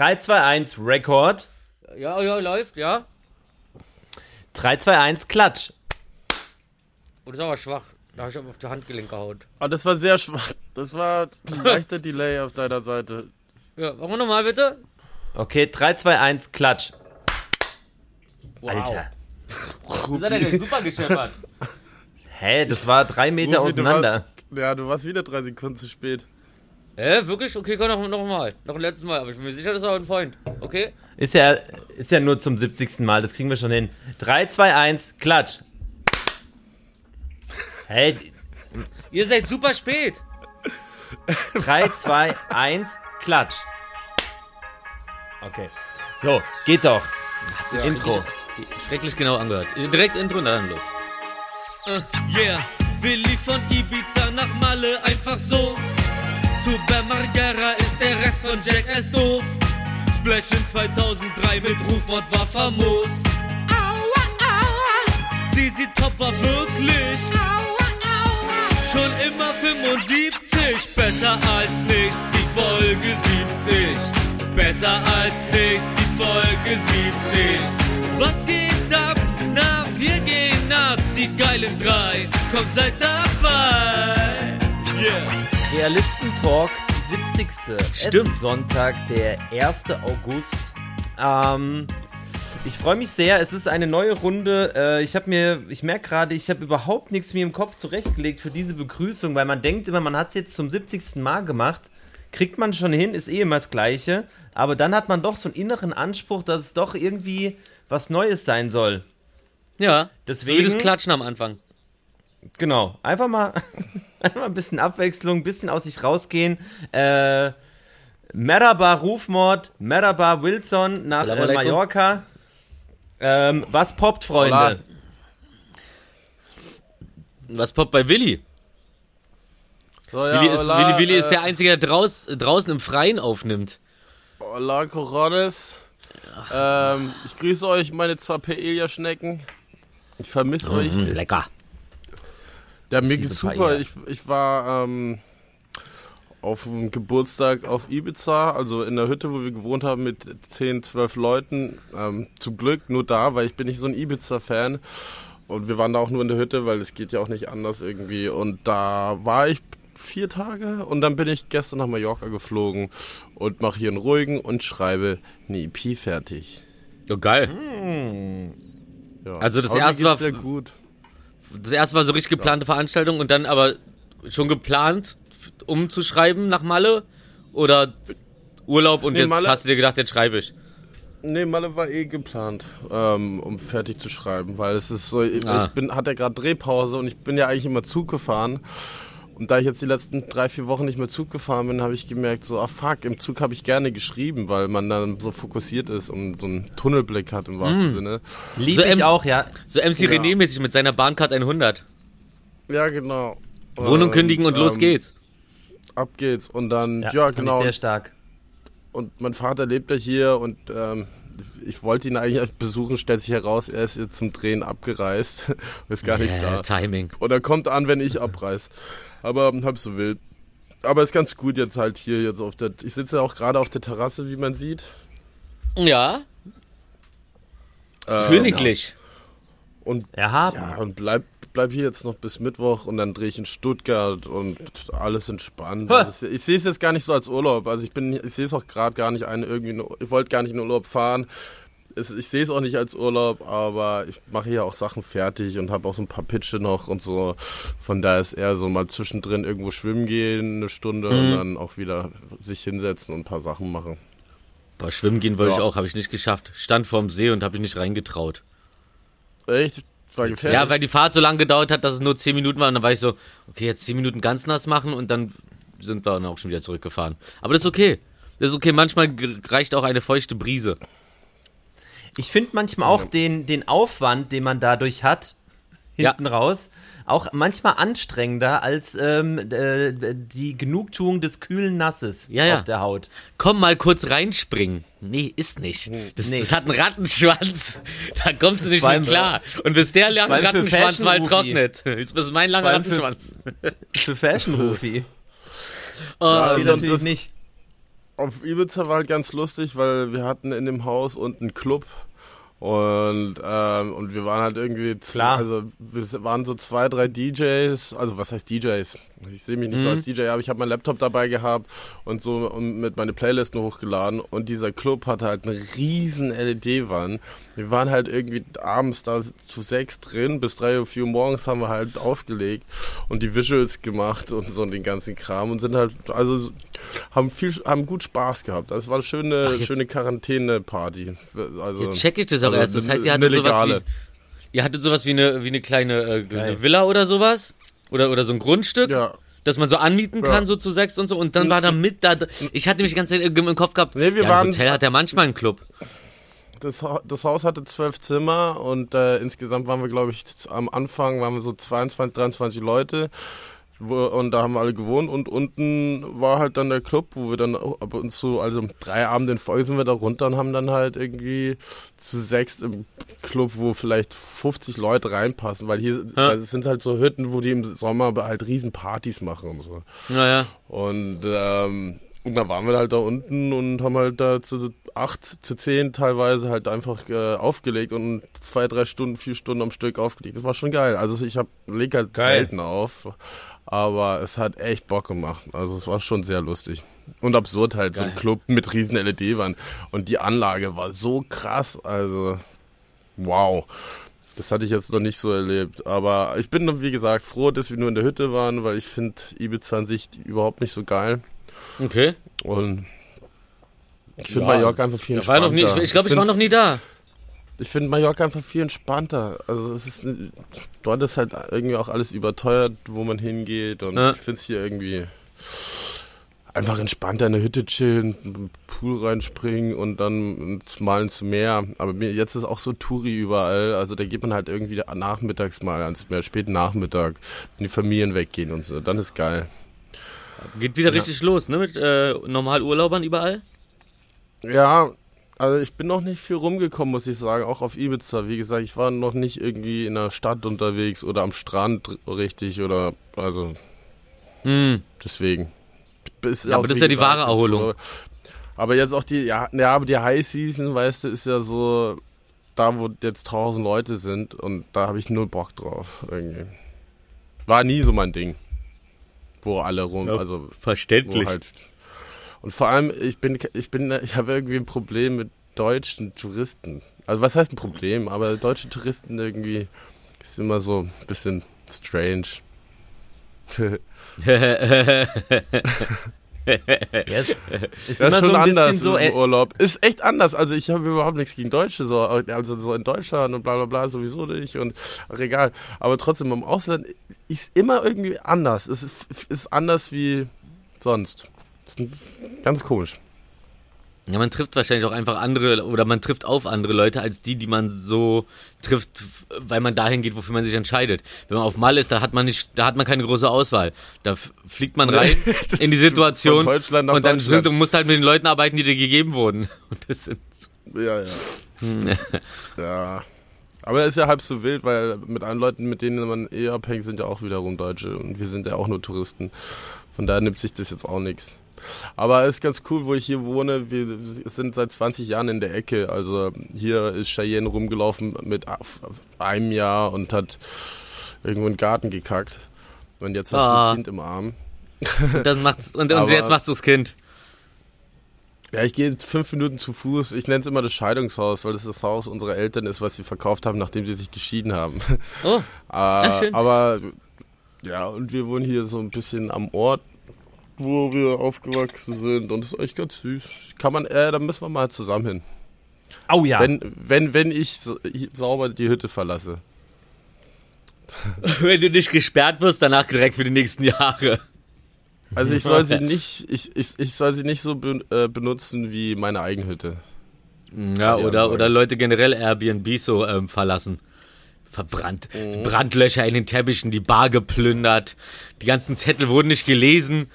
3, 2, 1, Rekord. Ja, ja, läuft, ja. 3, 2, 1, Klatsch. Oh, das ist aber schwach. Da habe ich auf die Handgelenk gehauen. Ah, das war sehr schwach. Das war ein leichter Delay auf deiner Seite. Ja, machen wir nochmal bitte. Okay, 3, 2, 1, Klatsch. Wow. Alter. Das hat er ja super gescheppert. Hä, das war drei Meter Rufi, du auseinander. warst- Ja, du warst wieder drei Sekunden zu spät. Hä, wirklich? Okay, komm noch, noch mal. Noch ein letztes Mal. Aber ich bin mir sicher, das war ein Point. Okay? Ist ja, ist ja nur zum 70. Mal, das kriegen wir schon hin. 3, 2, 1, Klatsch. Hey, Ihr seid super spät. 3, 2, 1, Klatsch. Okay. So, geht doch. Hat sich Intro. Schrecklich, schrecklich genau angehört. Direkt Intro und dann los. Äh, yeah, Willi von Ibiza nach Malle einfach so. Zu Bermargera ist der Rest von Jackass doof. Splash in 2003 mit Rufmord war famos. Aua, aua. Sisi Top war wirklich. Aua, aua. Schon immer 75, besser als nichts, die Folge 70. Besser als nichts, die Folge 70. Was geht ab? Na, wir gehen ab, die geilen drei. Komm, seid dabei. Yeah. Realistentalk, die 70. Es Stimmt. ist Sonntag, der 1. August. Ähm, ich freue mich sehr. Es ist eine neue Runde. Äh, ich habe mir, ich merke gerade, ich habe überhaupt nichts mir im Kopf zurechtgelegt für diese Begrüßung, weil man denkt immer, man hat es jetzt zum 70. Mal gemacht. Kriegt man schon hin, ist eh immer das Gleiche. Aber dann hat man doch so einen inneren Anspruch, dass es doch irgendwie was Neues sein soll. Ja. Deswegen- So wie das Klatschen am Anfang. Genau, einfach mal, einfach mal ein bisschen Abwechslung, ein bisschen aus sich rausgehen. Äh, Merhaba Rufmord, Merhaba Wilson nach äh. Mallorca. Ähm, was poppt, Freunde? Hola. Was poppt bei Willi? So, ja, Willi, ist, hola, Willi, Willi ist äh, der Einzige, der draus, draußen im Freien aufnimmt. Hola, Corones. Ähm, ich grüße euch, meine zwei Paella-Schnecken. Ich vermisse euch. Mhm, lecker. Ja, mir geht's super. Ich, ich war ähm, auf dem Geburtstag auf Ibiza, also in der Hütte, wo wir gewohnt haben mit 10, 12 Leuten. Ähm, zum Glück nur da, weil ich bin nicht so ein Ibiza-Fan. Und wir waren da auch nur in der Hütte, weil es geht ja auch nicht anders irgendwie. Und da war ich vier Tage und dann bin ich gestern nach Mallorca geflogen und mache hier einen ruhigen und schreibe eine EP fertig. Oh, geil. Ja. Also das Aber erste war- sehr gut. Das erste war so richtig geplante Veranstaltung und dann aber schon geplant, um zu schreiben nach Malle? Oder Urlaub und Nee, jetzt Malle- hast du dir gedacht, jetzt schreibe ich? Nee, Malle war eh geplant, ähm, um fertig zu schreiben, weil es ist so, ich, Ah. ich bin, hatte ja gerade Drehpause und ich bin ja eigentlich immer Zug gefahren. Und da ich jetzt die letzten drei, vier Wochen nicht mehr Zug gefahren bin, habe ich gemerkt, so, ah fuck, im Zug habe ich gerne geschrieben, weil man dann so fokussiert ist und so einen Tunnelblick hat im wahrsten Hm. Sinne. Liebe So, ich ähm, auch, ja. So MC Ja. René-mäßig mit seiner Bahncard 100. Ja, genau. Wohnung kündigen und los ähm, geht's. Ab geht's. Und dann, ja, fand genau. Ich sehr stark. und mein Vater lebt ja hier und ähm, ich wollte ihn eigentlich besuchen, stellt sich heraus, er ist jetzt zum Drehen abgereist, ist gar nicht Äh, da. Timing. Oder kommt an, wenn ich abreiß. Aber halb so wild. Aber ist ganz gut jetzt halt hier jetzt auf der. Ich sitze ja auch gerade auf der Terrasse, wie man sieht. Ja, Ähm, königlich. Und Erhaben. ja, und bleib, bleib hier jetzt noch bis Mittwoch und dann drehe ich in Stuttgart und alles entspannt. Also ich sehe es jetzt gar nicht so als Urlaub. Also ich bin, ich sehe es auch gerade gar nicht ein irgendwie. Ich wollte gar nicht in Urlaub fahren. Es, ich sehe es auch nicht als Urlaub, aber ich mache hier auch Sachen fertig und habe auch so ein paar Pitche noch und so. Von daher ist eher so mal zwischendrin irgendwo schwimmen gehen, eine Stunde und dann auch wieder sich hinsetzen und ein paar Sachen machen. Boah, schwimmen gehen wollte Ja. ich auch, habe ich nicht geschafft. Stand vorm See und habe ich nicht reingetraut. Echt? War gefährlich. Ja, weil die Fahrt so lange gedauert hat, dass es nur 10 Minuten waren. Und dann war ich so, okay, jetzt 10 Minuten ganz nass machen und dann sind wir dann auch schon wieder zurückgefahren. Aber das ist okay. Das ist okay. Manchmal reicht auch eine feuchte Brise. Ich finde manchmal auch den, den Aufwand, den man dadurch hat, Ja. hinten raus, auch manchmal anstrengender als ähm, äh, die Genugtuung des kühlen Nasses Ja, ja. auf der Haut. Komm mal kurz reinspringen. Nee, ist nicht. Das, Nee. das hat einen Rattenschwanz. Da kommst du nicht mehr klar. Und bis der lange Rattenschwanz mal trocknet. Jetzt ist mein langer für- Rattenschwanz. Für Fashion Rufi. Oh, Ja, Die und natürlich das- nicht. auf Ibiza war halt ganz lustig, weil wir hatten in dem Haus unten einen Club und, ähm, und wir waren halt irgendwie, Klar. also wir waren so zwei, drei DJs, also was heißt DJs? Ich sehe mich nicht so als DJ, aber ich habe meinen Laptop dabei gehabt und so und mit meine Playlisten hochgeladen und dieser Club hatte halt eine riesen LED-Wand. Wir waren halt irgendwie abends da zu sechs drin, bis drei Uhr, vier Uhr morgens haben wir halt aufgelegt und die Visuals gemacht und so und den ganzen Kram und sind halt, also haben viel, haben gut Spaß gehabt. Das war eine schöne, Ach, schöne Quarantäne-Party. Also, Jetzt check ich das auch also erst. Das heißt, ihr hattet sowas wie, ihr hattet sowas wie eine, wie eine kleine äh, eine Villa oder sowas? Oder, oder so ein Grundstück? Ja. Das man so anmieten kann, Ja. so zu sechs und so. Und dann war da mit da. Ich hatte mich die ganze Zeit im Kopf gehabt. Nee, wir ja, waren- ein Hotel hat ja manchmal einen Club. Das, das Haus hatte zwölf Zimmer und äh, insgesamt waren wir, glaube ich, am Anfang waren wir so 22, 23 Leute. Wo, und da haben wir alle gewohnt und unten war halt dann der Club, wo wir dann ab und zu, also drei Abende in Folge sind wir da runter und haben dann halt irgendwie zu sechs im Club, wo vielleicht 50 Leute reinpassen, weil hier Ja. das sind halt so Hütten, wo die im Sommer halt riesen Partys machen und so. Naja. Und, ähm, und dann waren wir halt da unten und haben halt da zu acht, zu zehn teilweise halt einfach äh, aufgelegt und zwei, drei Stunden, vier Stunden am Stück aufgelegt. Das war schon geil. Also ich hab, leg halt Geil. selten auf, aber es hat echt Bock gemacht. Also es war schon sehr lustig. Und absurd halt, so ein Geil. Club mit riesen LED-Wand. Und die Anlage war so krass, also wow. Das hatte ich jetzt noch nicht so erlebt. Aber ich bin, wie gesagt, froh, dass wir nur in der Hütte waren, weil ich finde Ibiza an sich überhaupt nicht so geil. Okay. Und ich finde Ja, Mallorca einfach viel Ich war entspannter. noch nie, ich, ich glaube, ich war noch nie da. Ich finde Mallorca einfach viel entspannter. Also es ist, dort ist halt irgendwie auch alles überteuert, wo man hingeht. Und Ja. ich finde es hier irgendwie einfach entspannter in der Hütte chillen, Pool reinspringen und dann mal ins Meer. Aber mir, jetzt ist auch so Touri überall. Also da geht man halt irgendwie nachmittags mal ans Meer, späten Nachmittag, wenn die Familien weggehen und so. Dann ist geil. Geht wieder richtig los, ne? Mit äh, Normalurlaubern überall. Ja, also ich bin noch nicht viel rumgekommen, muss ich sagen, auch auf Ibiza. Wie gesagt, ich war noch nicht irgendwie in der Stadt unterwegs oder am Strand richtig oder also Hm. deswegen. Ja, aber das ist ja die gesagt, wahre Erholung. So, aber jetzt auch die, ja, ja, aber die High Season, weißt du, ist ja so da, wo jetzt tausend Leute sind und da habe ich null Bock drauf irgendwie. War nie so mein Ding. Wo alle rum, Ja, also wo Verständlich. halt. Und vor allem, ich bin, ich bin, ich habe irgendwie ein Problem mit deutschen Touristen. Also was heißt ein Problem? Aber deutsche Touristen irgendwie ist immer so ein bisschen strange. Yes. Ist Ja, immer schon so ein anders so. im Äh, Urlaub. Ist echt anders. Also ich habe überhaupt nichts gegen Deutsche, so, also so in Deutschland und bla bla bla sowieso nicht und ach, egal. Aber trotzdem im Ausland ist immer irgendwie anders. Es ist, ist anders wie sonst. Ist ein- ganz komisch. Ja, man trifft wahrscheinlich auch einfach andere oder man trifft auf andere Leute als die, die man so trifft, weil man dahin geht, wofür man sich entscheidet. Wenn man auf Mal ist, da hat man nicht, da hat man keine große Auswahl. Da fliegt man rein in die Situation und dann sind, du musst halt mit den Leuten arbeiten, die dir gegeben wurden. Und das sind Ja, ja. ja. Aber ist ja halb so wild, weil mit allen Leuten, mit denen man eh abhängt, sind ja auch wiederum Deutsche und wir sind ja auch nur Touristen. Von daher nimmt sich das jetzt auch nichts. Aber es ist ganz cool, wo ich hier wohne. Wir sind seit 20 Jahren in der Ecke. Also hier ist Cheyenne rumgelaufen mit einem Jahr und hat irgendwo in den Garten gekackt. Und jetzt hat sie Ah. ein Kind im Arm. und das macht's und, und jetzt macht's das Kind. Ja, ich gehe fünf Minuten zu Fuß. Ich nenne es immer das Scheidungshaus, weil das das Haus unserer Eltern ist, was sie verkauft haben, nachdem sie sich geschieden haben. Oh, Äh, schön. aber ja, und wir wohnen hier so ein bisschen am Ort, wo wir aufgewachsen sind und das ist echt ganz süß. Kann man, äh, da müssen wir mal zusammen hin. oh ja. Wenn, wenn, wenn ich sauber die Hütte verlasse. wenn du nicht gesperrt wirst, danach direkt für die nächsten Jahre. Also ich soll sie nicht, ich, ich, ich soll sie nicht so be, äh, benutzen wie meine Eigenhütte. Ja, oder, oder Leute generell Airbnb so ähm, verlassen. Verbrannt. Brandlöcher in den Teppichen, die Bar geplündert. Die ganzen Zettel wurden nicht gelesen.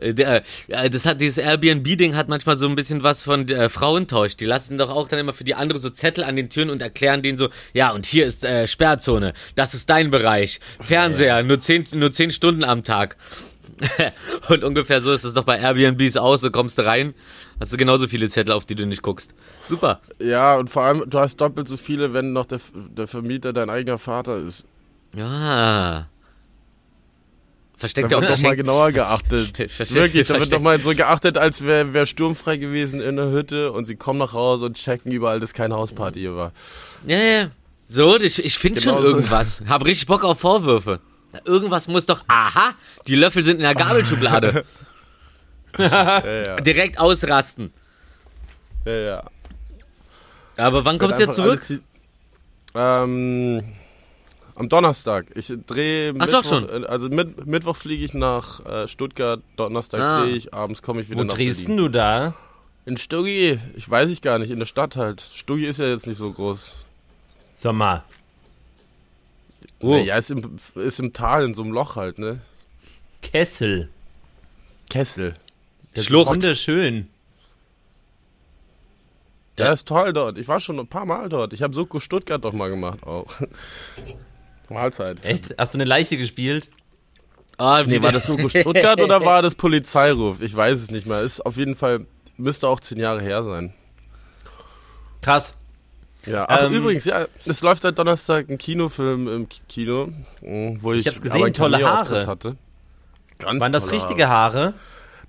Äh, der, äh, das hat dieses Airbnb-Ding hat manchmal so ein bisschen was von äh, Frauentausch. Die lassen doch auch dann immer für die andere so Zettel an den Türen und erklären denen so, ja, und hier ist äh, Sperrzone, das ist dein Bereich. Fernseher, nur zehn, nur zehn Stunden am Tag. Und ungefähr so ist es doch bei Airbnbs aus, so kommst du rein, hast du genauso viele Zettel, auf die du nicht guckst. Super. Ja, und vor allem, du hast doppelt so viele, wenn noch der, der Vermieter dein eigener Vater ist. Ja. Versteckt Da auch wird doch mal genauer geachtet. Versteck- versteck- Wirklich, da wird doch mal so geachtet, als wäre wär sturmfrei gewesen in der Hütte und sie kommen nach Hause und checken überall, dass keine Hausparty hier war. Ja, ja. So, ich, ich finde Genau schon so. irgendwas. Hab richtig Bock auf Vorwürfe. Irgendwas muss doch. Aha, die Löffel sind in der Gabelschublade. Ja, ja. Direkt ausrasten. ja, ja. Aber wann kommst du jetzt zurück? Ähm, am Donnerstag. Ich drehe Ach, Mittwoch, doch schon. äh, also mit, Mittwoch fliege ich nach äh, Stuttgart, Donnerstag Ah. drehe ich, abends komme ich wieder Wo nach drehst Berlin. du da? In Stuggi, ich weiß ich gar nicht, in der Stadt halt. Stuggi ist ja jetzt nicht so groß. Sag mal. Oh. Ja, ist im, ist im Tal, in so einem Loch halt, ne? Kessel. Kessel. Das Schlucht. ist wunderschön. Ja, ist toll dort. Ich war schon ein paar Mal dort. Ich habe Soko Stuttgart doch mal gemacht auch. Mahlzeit. Echt? Hast du eine Leiche gespielt? Ah, Nee, war das Soko Stuttgart oder war das Polizeiruf? Ich weiß es nicht mehr. Ist auf jeden Fall, müsste auch zehn Jahre her sein. Krass. Ja, ach Ähm, übrigens, ja, es läuft seit Donnerstag ein Kinofilm im Kino, mh, wo ich, Ich hab's gesehen, tolle Haare. hatte. Ganz Waren das richtige Haare? Haare.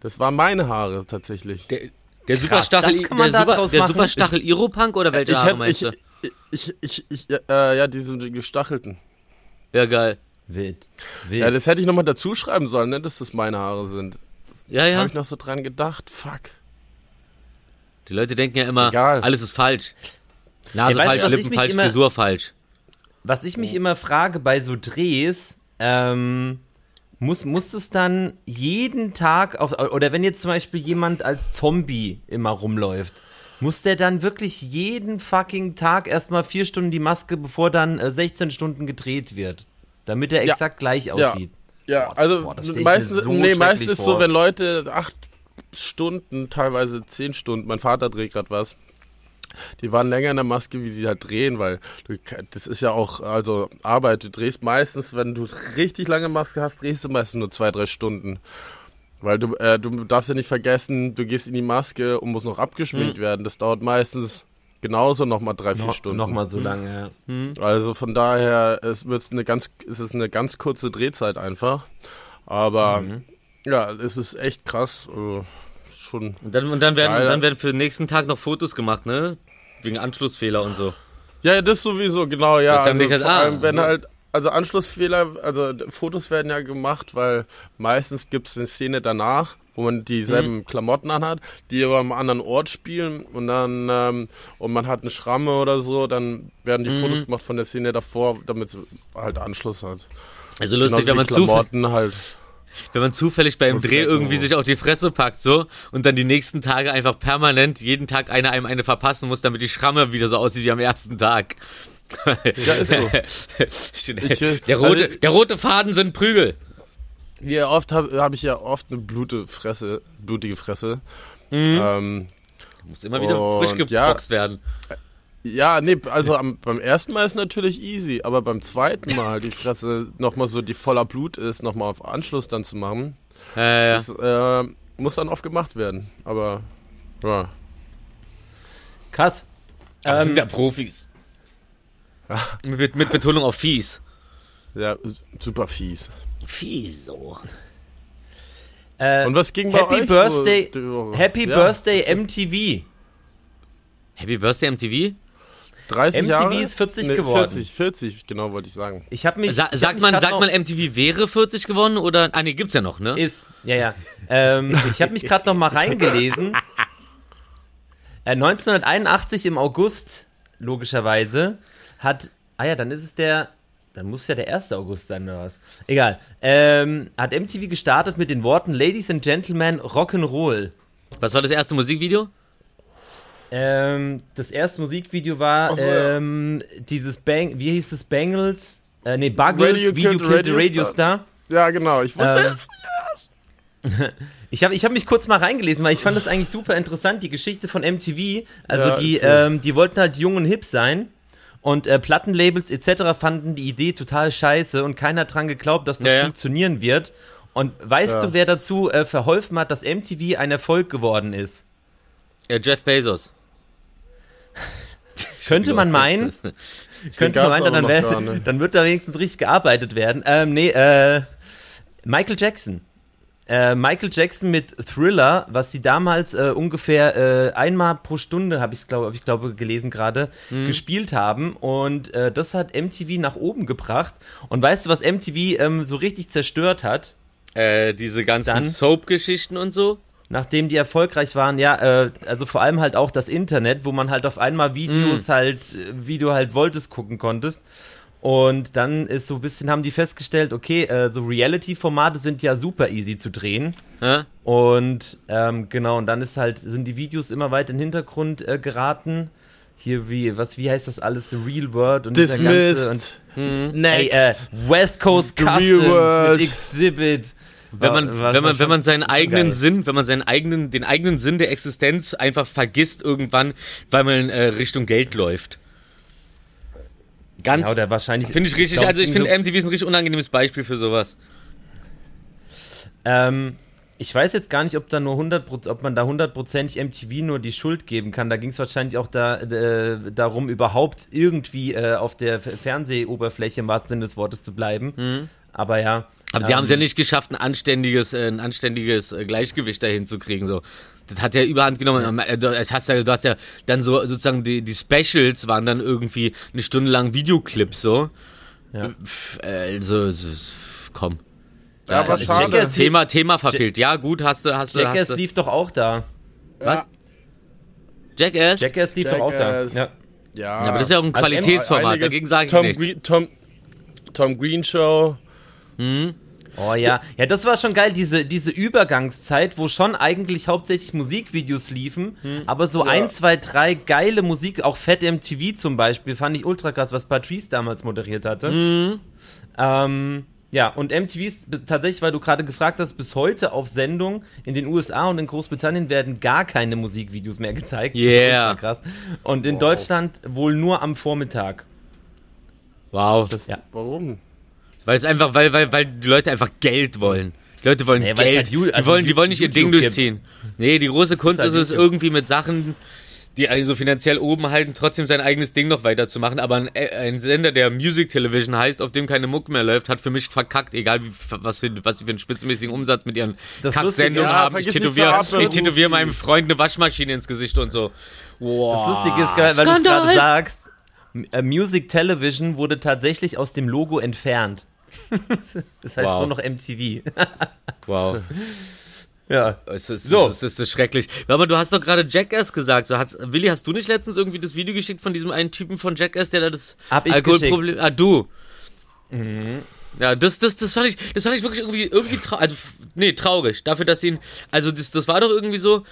Das waren meine Haare tatsächlich. Der, der Superstachel, das kann man der, da Super, der. Superstachel Iropunk oder welche ich, Haare hätt- meinst ich, du? ich, ich, ich, ich, äh, ja, diese gestachelten. Ja, geil. Wild. Wild. Ja, das hätte ich nochmal dazu schreiben sollen, ne, dass das meine Haare sind. Ja, ja. Habe ich noch so dran gedacht. Fuck. Die Leute denken ja immer, Egal. alles ist falsch. Nase Ey, falsch, Lippen falsch, immer- Frisur falsch. Was ich mich immer frage bei so Drehs, ähm, muss, muss es dann jeden Tag auf, oder wenn jetzt zum Beispiel jemand als Zombie immer rumläuft, muss der dann wirklich jeden fucking Tag erstmal vier Stunden die Maske, bevor dann äh, 16 Stunden gedreht wird? Damit er Ja. exakt gleich Ja. aussieht. Ja, Boah, also boah, meistens, so nee, meistens ist vor. so, wenn Leute acht Stunden, teilweise zehn Stunden, mein Vater dreht gerade was, die waren länger in der Maske, wie sie halt drehen, weil du, das ist ja auch, also Arbeit, du drehst meistens, wenn du richtig lange Maske hast, drehst du meistens nur zwei, drei Stunden. Weil du, äh, du darfst ja nicht vergessen, du gehst in die Maske und musst noch abgeschminkt werden. Das dauert meistens genauso nochmal drei, vier No, Stunden. Nochmal so lange, ja. Also von daher es wird eine ganz, es ist eine ganz kurze Drehzeit einfach. Aber Mhm. ja, es ist echt krass. Also, schon. Und dann, und dann, werden, Geil. dann werden für den nächsten Tag noch Fotos gemacht, ne? Wegen Anschlussfehler und so. Ja, ja, das sowieso, genau, ja. Das also, nicht vor ah, allem, wenn halt, also Anschlussfehler, also Fotos werden ja gemacht, weil meistens gibt es eine Szene danach, wo man dieselben Mhm. Klamotten anhat, die aber am anderen Ort spielen und dann, ähm, und man hat eine Schramme oder so, dann werden die Mhm. Fotos gemacht von der Szene davor, damit es halt Anschluss hat. Also lustig, wenn man, zufällig, Klamotten halt. wenn man zufällig beim Dreh irgendwie sich auf die Fresse packt, so, und dann die nächsten Tage einfach permanent jeden Tag einer einem eine verpassen muss, damit die Schramme wieder so aussieht wie am ersten Tag. Ja, ist so. Ich, äh, der, rote, also- der rote Faden sind Prügel. Wie oft habe hab ich ja oft eine blute Fresse, blutige Fresse. Mhm. Ähm, Muss immer wieder Und frisch ja. geboxt werden. ja, nee, also am, beim ersten Mal ist natürlich easy, aber beim zweiten Mal die Fresse nochmal so, die voller Blut ist, nochmal auf Anschluss dann zu machen, Äh, ja. das äh, muss dann oft gemacht werden. Aber ja. Krass. Das Ähm, sind ja Profis. Mit, mit Betonung auf fies. Ja, super fies. Fies so. äh, Und was ging bei Happy euch Birthday, so? Happy Ja, Birthday MTV. Happy Birthday MTV? 30 MTV Jahre? ist 40 Nee, geworden. 40, 40, genau wollte ich sagen. Ich habe mich. Sa ich hab sagt mich man, sagt man MTV wäre 40 gewonnen oder? Ah, nee, gibt's ja noch, ne? Ist, ja, ja. Ähm, ich habe mich gerade noch mal reingelesen. Äh, 1981 im August, logischerweise, hat, ah ja, dann ist es der, dann muss es ja der 1. August sein oder was. Egal. Ähm, hat MTV gestartet mit den Worten Ladies and Gentlemen Rock'n'Roll. Was war das erste Musikvideo? Ähm, das erste Musikvideo war so, ja. ähm, dieses Bang, wie hieß es, Bangles? Äh, nee, Buggles, Radio Video Killed Radio Radio Star. Ja, genau, ich wusste Ähm, es. Ich habe ich hab mich kurz mal reingelesen, weil ich fand das eigentlich super interessant, die Geschichte von MTV. Also Ja, die, erzähl. ähm, die wollten halt jung und hip sein. Und äh, Plattenlabels etc. fanden die Idee total scheiße und keiner hat dran geglaubt, dass das Ja, ja. funktionieren wird. Und weißt Ja. du, wer dazu äh, verholfen hat, dass MTV ein Erfolg geworden ist? Ja, Jeff Bezos. Könnte man meinen, könnte man meinen, dann, wär, dann wird da wenigstens richtig gearbeitet werden. Ähm, nee, äh, Michael Jackson. Äh, Michael Jackson mit Thriller, was sie damals äh, ungefähr äh, einmal pro Stunde, habe ich glaube hab ich glaube gelesen gerade, Mhm. gespielt haben und äh, das hat MTV nach oben gebracht. Und weißt du, was MTV ähm, so richtig zerstört hat? Äh, diese ganzen Soap-Geschichten und so. Nachdem die erfolgreich waren, ja, äh, also vor allem halt auch das Internet, wo man halt auf einmal Videos halt, äh, wie du halt wolltest, gucken konntest. Und dann ist so ein bisschen, haben die festgestellt, okay, äh, so Reality-Formate sind ja super easy zu drehen. Ja? Und ähm, genau, und dann ist halt, sind die Videos immer weiter in den Hintergrund äh, geraten. Hier, wie, was, wie heißt das alles? The Real World und dieser ganze. Und, Dismissed. ey, Next. äh, West Coast The Customs World. mit Exhibit. Wenn man, War- wenn man, wenn man seinen eigenen geil. Sinn, wenn man seinen eigenen, den eigenen Sinn der Existenz einfach vergisst irgendwann, weil man äh, Richtung Geld läuft. Ganz, Ja, oder wahrscheinlich. finde ich richtig, glaub, also ich so- finde MTV ist ein richtig unangenehmes Beispiel für sowas. Ähm, ich weiß jetzt gar nicht, ob da nur 100%, ob man da hundertprozentig MTV nur die Schuld geben kann. Da ging es wahrscheinlich auch da, äh, darum, überhaupt irgendwie äh, auf der F- Fernsehоberfläche im wahrsten Sinne des Wortes zu bleiben. Aber ja. Mhm. Aber sie ähm, haben es ja nicht geschafft, ein anständiges, ein anständiges äh, Gleichgewicht dahin zu kriegen. So. Das hat ja überhand genommen. Äh, Du, es hast ja, du hast ja dann so sozusagen die, die Specials waren dann irgendwie eine Stunde lang Videoclips so. Ja. Also, so, komm. Ja, aber ich schade. es. Thema, Thema verfehlt. Ja, gut, hast du, hast du, Jackass hast du. lief doch auch da. Was? Jackass? Jackass lief doch auch da. Jackass. Ja. Ja, Ja, aber das ist ja auch ein Also Qualitätsformat, dagegen sage ich Tom, nichts. Green, Tom, Tom Green Show. Oh ja, ja, das war schon geil, diese, diese Übergangszeit, wo schon eigentlich hauptsächlich Musikvideos liefen, aber so Ja. ein, zwei, drei geile Musik, auch Fat MTV zum Beispiel, fand ich ultra krass, was Patrice damals moderiert hatte. Ähm, ja, und MTV ist tatsächlich, weil du gerade gefragt hast, bis heute auf Sendung. In den USA und in Großbritannien werden gar keine Musikvideos mehr gezeigt. Yeah. Krass. Und in Deutschland wohl nur am Vormittag. Wow. Das, Ja. Warum? Weil es einfach, weil, weil, weil die Leute einfach Geld wollen. Die Leute wollen Nee, Geld. halt die also wollen, die wollen nicht ihr Ding YouTube durchziehen. Nee, die große Kunst halt ist es YouTube. irgendwie mit Sachen, die einen so finanziell oben halten, trotzdem sein eigenes Ding noch weiterzumachen. Aber ein, äh, ein Sender, der Music Television heißt, auf dem keine Muck mehr läuft, hat für mich verkackt, egal wie, was, für, was sie für einen spitzenmäßigen Umsatz mit ihren Kacksendungen ja, haben. Ich tätowiere, ich tätowiere meinem Freund eine Waschmaschine ins Gesicht und so. Wow. Das Lustige ist, weil du es gerade sagst, äh, Music Television wurde tatsächlich aus dem Logo entfernt. das heißt Wow. nur noch MTV. Wow. ja. Es ist, So. es ist, es ist schrecklich. Aber du hast doch gerade Jackass gesagt. So hat's, Willi, hast du nicht letztens irgendwie das Video geschickt von diesem einen Typen von Jackass, der da das Hab ich Alkoholproblem. Ah, du. Ja, das, das, das fand ich, das fand ich wirklich irgendwie, irgendwie traurig. Also, nee, traurig. Dafür, dass ihn, also das, das war doch irgendwie so,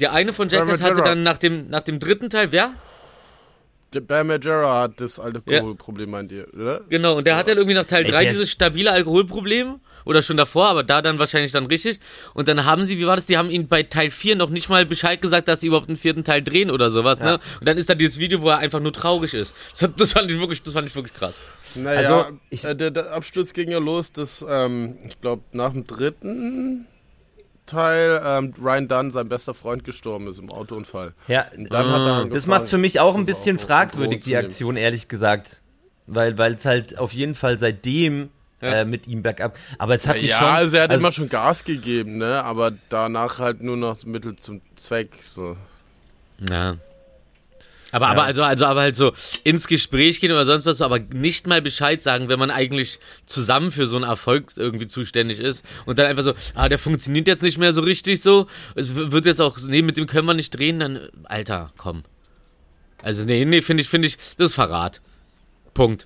der eine von Jackass hatte dann nach dem, nach dem dritten Teil, wer? Der Bam Margera hat das Alkoholproblem, meint ihr, oder? Genau, und der hat dann irgendwie nach Teil Ey, 3 der ist- dieses stabile Alkoholproblem. Oder schon davor, aber da dann wahrscheinlich dann richtig. Und dann haben sie, wie war das, die haben ihnen bei Teil 4 noch nicht mal Bescheid gesagt, dass sie überhaupt einen vierten Teil drehen oder sowas, ne? Und dann ist da dieses Video, wo er einfach nur traurig ist. Das, hat- das fand ich wirklich, das fand ich wirklich krass. Naja, Also, ich- äh, der, der Absturz ging ja los, dass, ähm, ich glaube, nach dem dritten Teil ähm, Ryan Dunn, sein bester Freund, gestorben ist im Autounfall. ja, angefangen, das macht für mich auch ein bisschen fragwürdig, die. Aktion, ehrlich gesagt. Weil es halt auf jeden Fall seitdem Ja. äh, mit ihm bergab. Aber es hat mich Ja, schon. also er hat also- immer schon Gas gegeben, ne? Aber danach halt nur noch das Mittel zum Zweck. So. Ja. Aber, aber, also, also, aber halt so ins Gespräch gehen oder sonst was, so, aber nicht mal Bescheid sagen, wenn man eigentlich zusammen für so einen Erfolg irgendwie zuständig ist. Und dann einfach so, ah, der funktioniert jetzt nicht mehr so richtig so. Es wird jetzt auch, nee, mit dem können wir nicht drehen, dann, Alter, komm. Also, nee, nee, finde ich, finde ich, das ist Verrat. Punkt.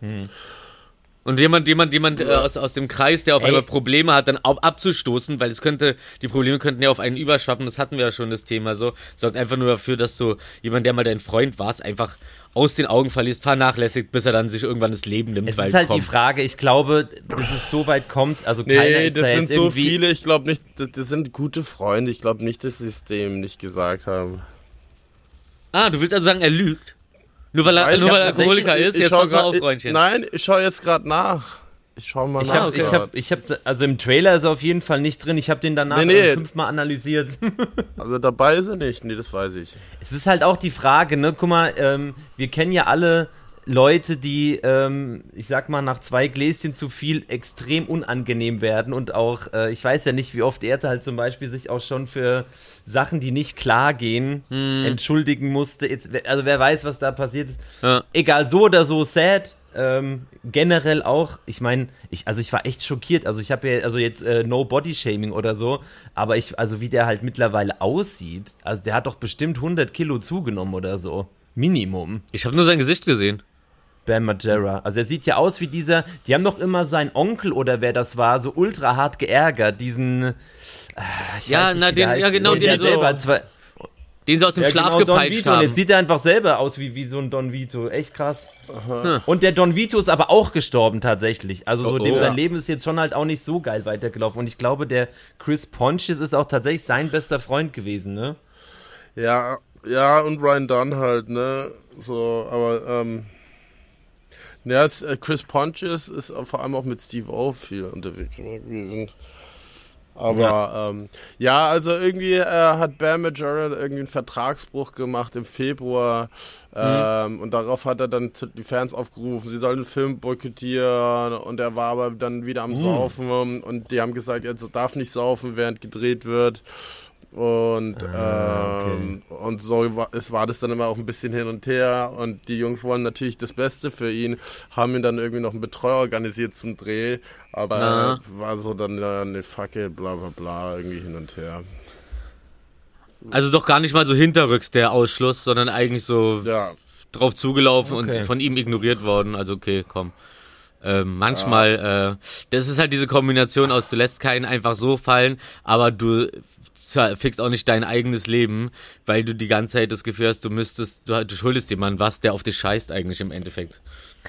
Und jemand, jemand, jemand äh, aus, aus dem Kreis, der auf Ey. einmal Probleme hat, dann ab, abzustoßen, weil es könnte, die Probleme könnten ja auf einen überschwappen, das hatten wir ja schon das Thema so, sorgt einfach nur dafür, dass du jemand, der mal dein Freund warst, einfach aus den Augen verlierst, vernachlässigt, bis er dann sich irgendwann das Leben nimmt, Es weil ist halt kommt. die Frage, ich glaube, bis es so weit kommt, also keiner Nee, ist das da sind jetzt so irgendwie, viele, ich glaube nicht, das, das sind gute Freunde. Ich glaube nicht, dass sie es dem nicht gesagt haben. Ah, du willst also sagen, er lügt? Nur weil er, nur hab weil er Alkoholiker ist? ich Jetzt pass mal auf, Freundchen. Nein, ich schaue jetzt gerade nach. Ich schau mal Ich nach. habe, ich hab, ich hab, also im Trailer ist er auf jeden Fall nicht drin. Ich habe den danach Nee, nee. fünfmal analysiert. also dabei ist er nicht. Nee, das weiß ich. Es ist halt auch die Frage, ne? Guck mal, ähm, wir kennen ja alle Leute, die, ähm, ich sag mal, nach zwei Gläschen zu viel extrem unangenehm werden und auch, äh, ich weiß ja nicht, wie oft er halt zum Beispiel sich auch schon für Sachen, die nicht klar gehen, entschuldigen musste. Jetzt, also wer weiß, was da passiert ist. Ja. Egal, so oder so sad. Ähm, generell auch, ich meine, ich, also ich war echt schockiert. Also ich habe ja, also jetzt äh, no Body Shaming oder so, aber ich, also wie der halt mittlerweile aussieht, also der hat doch bestimmt 100 Kilo zugenommen oder so. Minimum. Ich habe nur sein Gesicht gesehen. Bam Margera. Also er sieht ja aus wie dieser, die haben doch immer seinen Onkel oder wer das war, so ultra hart geärgert, diesen, äh, ich Ja, weiß nicht, na, den- heißt. ja, genau, der den so- selber zwei, Den sie aus dem ja, Schlaf genau, Don gepeitscht Vito. Und haben. jetzt sieht er einfach selber aus wie, wie so ein Don Vito. Echt krass. Und der Don Vito ist aber auch gestorben tatsächlich. Also so Oh, dem oh. sein Leben ist jetzt schon halt auch nicht so geil weitergelaufen. Und ich glaube, der Chris Pontius ist auch tatsächlich sein bester Freund gewesen, ne? Ja, ja, und Ryan Dunn halt, ne? So, aber, ähm. Ja, es, äh, Chris Pontius ist vor allem auch mit Steve O viel unterwegs gewesen. Aber ja, ähm, ja also irgendwie äh, hat Bam Majora irgendwie einen Vertragsbruch gemacht im Februar ähm, und darauf hat er dann die Fans aufgerufen, sie sollen den Film boykottieren und er war aber dann wieder am Saufen und die haben gesagt, er darf nicht saufen, während gedreht wird. Und, ähm, und so war, es war das dann immer auch ein bisschen hin und her. Und die Jungs wollen natürlich das Beste für ihn, haben ihn dann irgendwie noch einen Betreuer organisiert zum Dreh. Aber Na. war so dann eine Facke, bla bla bla, irgendwie hin und her. Also doch gar nicht mal so hinterrücks der Ausschluss, sondern eigentlich so Ja, drauf zugelaufen Okay. und von ihm ignoriert worden. Also okay, komm. Ähm, manchmal, äh, das ist halt diese Kombination aus, du lässt keinen einfach so fallen, aber du fixst auch nicht dein eigenes Leben, weil du die ganze Zeit das Gefühl hast, du müsstest, du, du schuldest jemandem was, der auf dich scheißt eigentlich im Endeffekt.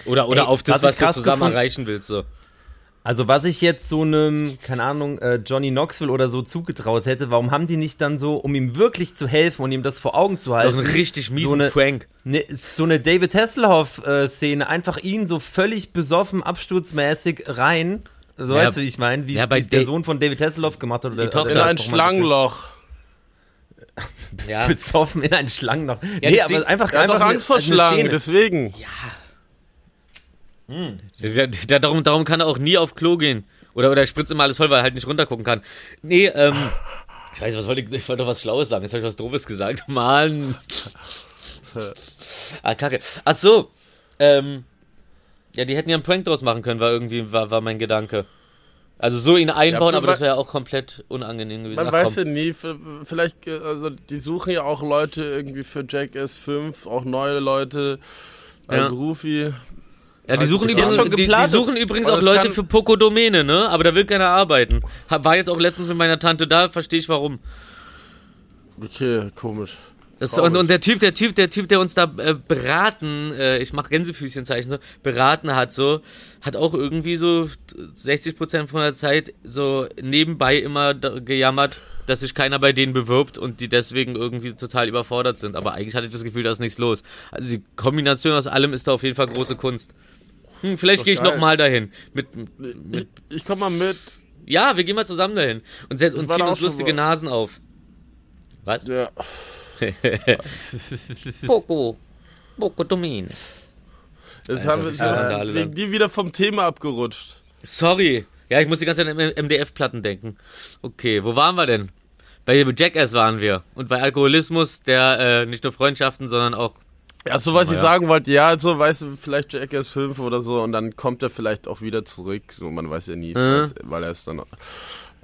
Oder, oder Ey, auf das, was was, du zusammen gefunden- erreichen willst. So. Also was ich jetzt so einem, keine Ahnung, äh, Johnny Knoxville oder so zugetraut hätte, warum haben die nicht dann so, um ihm wirklich zu helfen und ihm das vor Augen zu Doch halten, ein richtig miesen so eine, Prank. ne, so eine David Hasselhoff-Szene, einfach ihn so völlig besoffen, absturzmäßig rein, so Ja, weißt du, wie ich meine, wie ja, es der Sohn von David Hasselhoff gemacht hat. Oder, Die Tochter. in ein Schlangenloch. Ja. Besoffen in ein Schlangenloch. Ja, nee, aber Ding- einfach, Er hat einfach Angst vor eine Schlangen, deswegen. Der, der, darum, darum kann er auch nie auf Klo gehen. Oder, oder er spritzt immer alles voll, weil er halt nicht runtergucken kann. Nee, ähm. Scheiße, was wollte ich? Ich wollte doch was Schlaues sagen. Jetzt habe ich was Doofes gesagt. Mann. ah, kacke. Ach so. Ähm. Ja, die hätten ja einen Prank draus machen können, war irgendwie, war, war mein Gedanke. Also so ihn einbauen, Ja, aber das man- wäre ja auch komplett unangenehm gewesen. Man Ach, weiß ja nie, vielleicht, äh, also die suchen ja auch Leute irgendwie für Jackass 5, auch neue Leute. Also Ja. Rufi. Ja, die suchen, übrigens, die, die suchen übrigens auch das Leute für Poco Domäne, ne? Aber da will keiner arbeiten. War jetzt auch letztens mit meiner Tante da, verstehe ich warum. Okay, komisch. Das, und, und der Typ, der Typ, der Typ, der uns da äh, beraten, äh, ich mache Gänsefüßchenzeichen so, beraten hat so, hat auch irgendwie so 60% von der Zeit so nebenbei immer gejammert, dass sich keiner bei denen bewirbt und die deswegen irgendwie total überfordert sind. Aber eigentlich hatte ich das Gefühl, da ist nichts los. Also die Kombination aus allem ist da auf jeden Fall große Kunst. Hm, vielleicht gehe ich geil. nochmal dahin. Mit, Ich, ich komm mal mit. ja, wir gehen mal zusammen dahin und, setz, und ziehen uns lustige mal. Nasen auf. Was? Ja. Poco. Poco Domäne. Jetzt haben wir alle wegen die wieder vom Thema abgerutscht. Sorry. Ja, ich muss die ganze Zeit an MDF-Platten denken. Okay, wo waren wir denn? Bei Jackass waren wir. Und bei Alkoholismus, der äh, nicht nur Freundschaften, sondern auch. Ja, so was ich ja. sagen wollte, ja, so weißt du, vielleicht Jackass 5 oder so und dann kommt er vielleicht auch wieder zurück. So, man weiß ja nie, Mhm. weil er es dann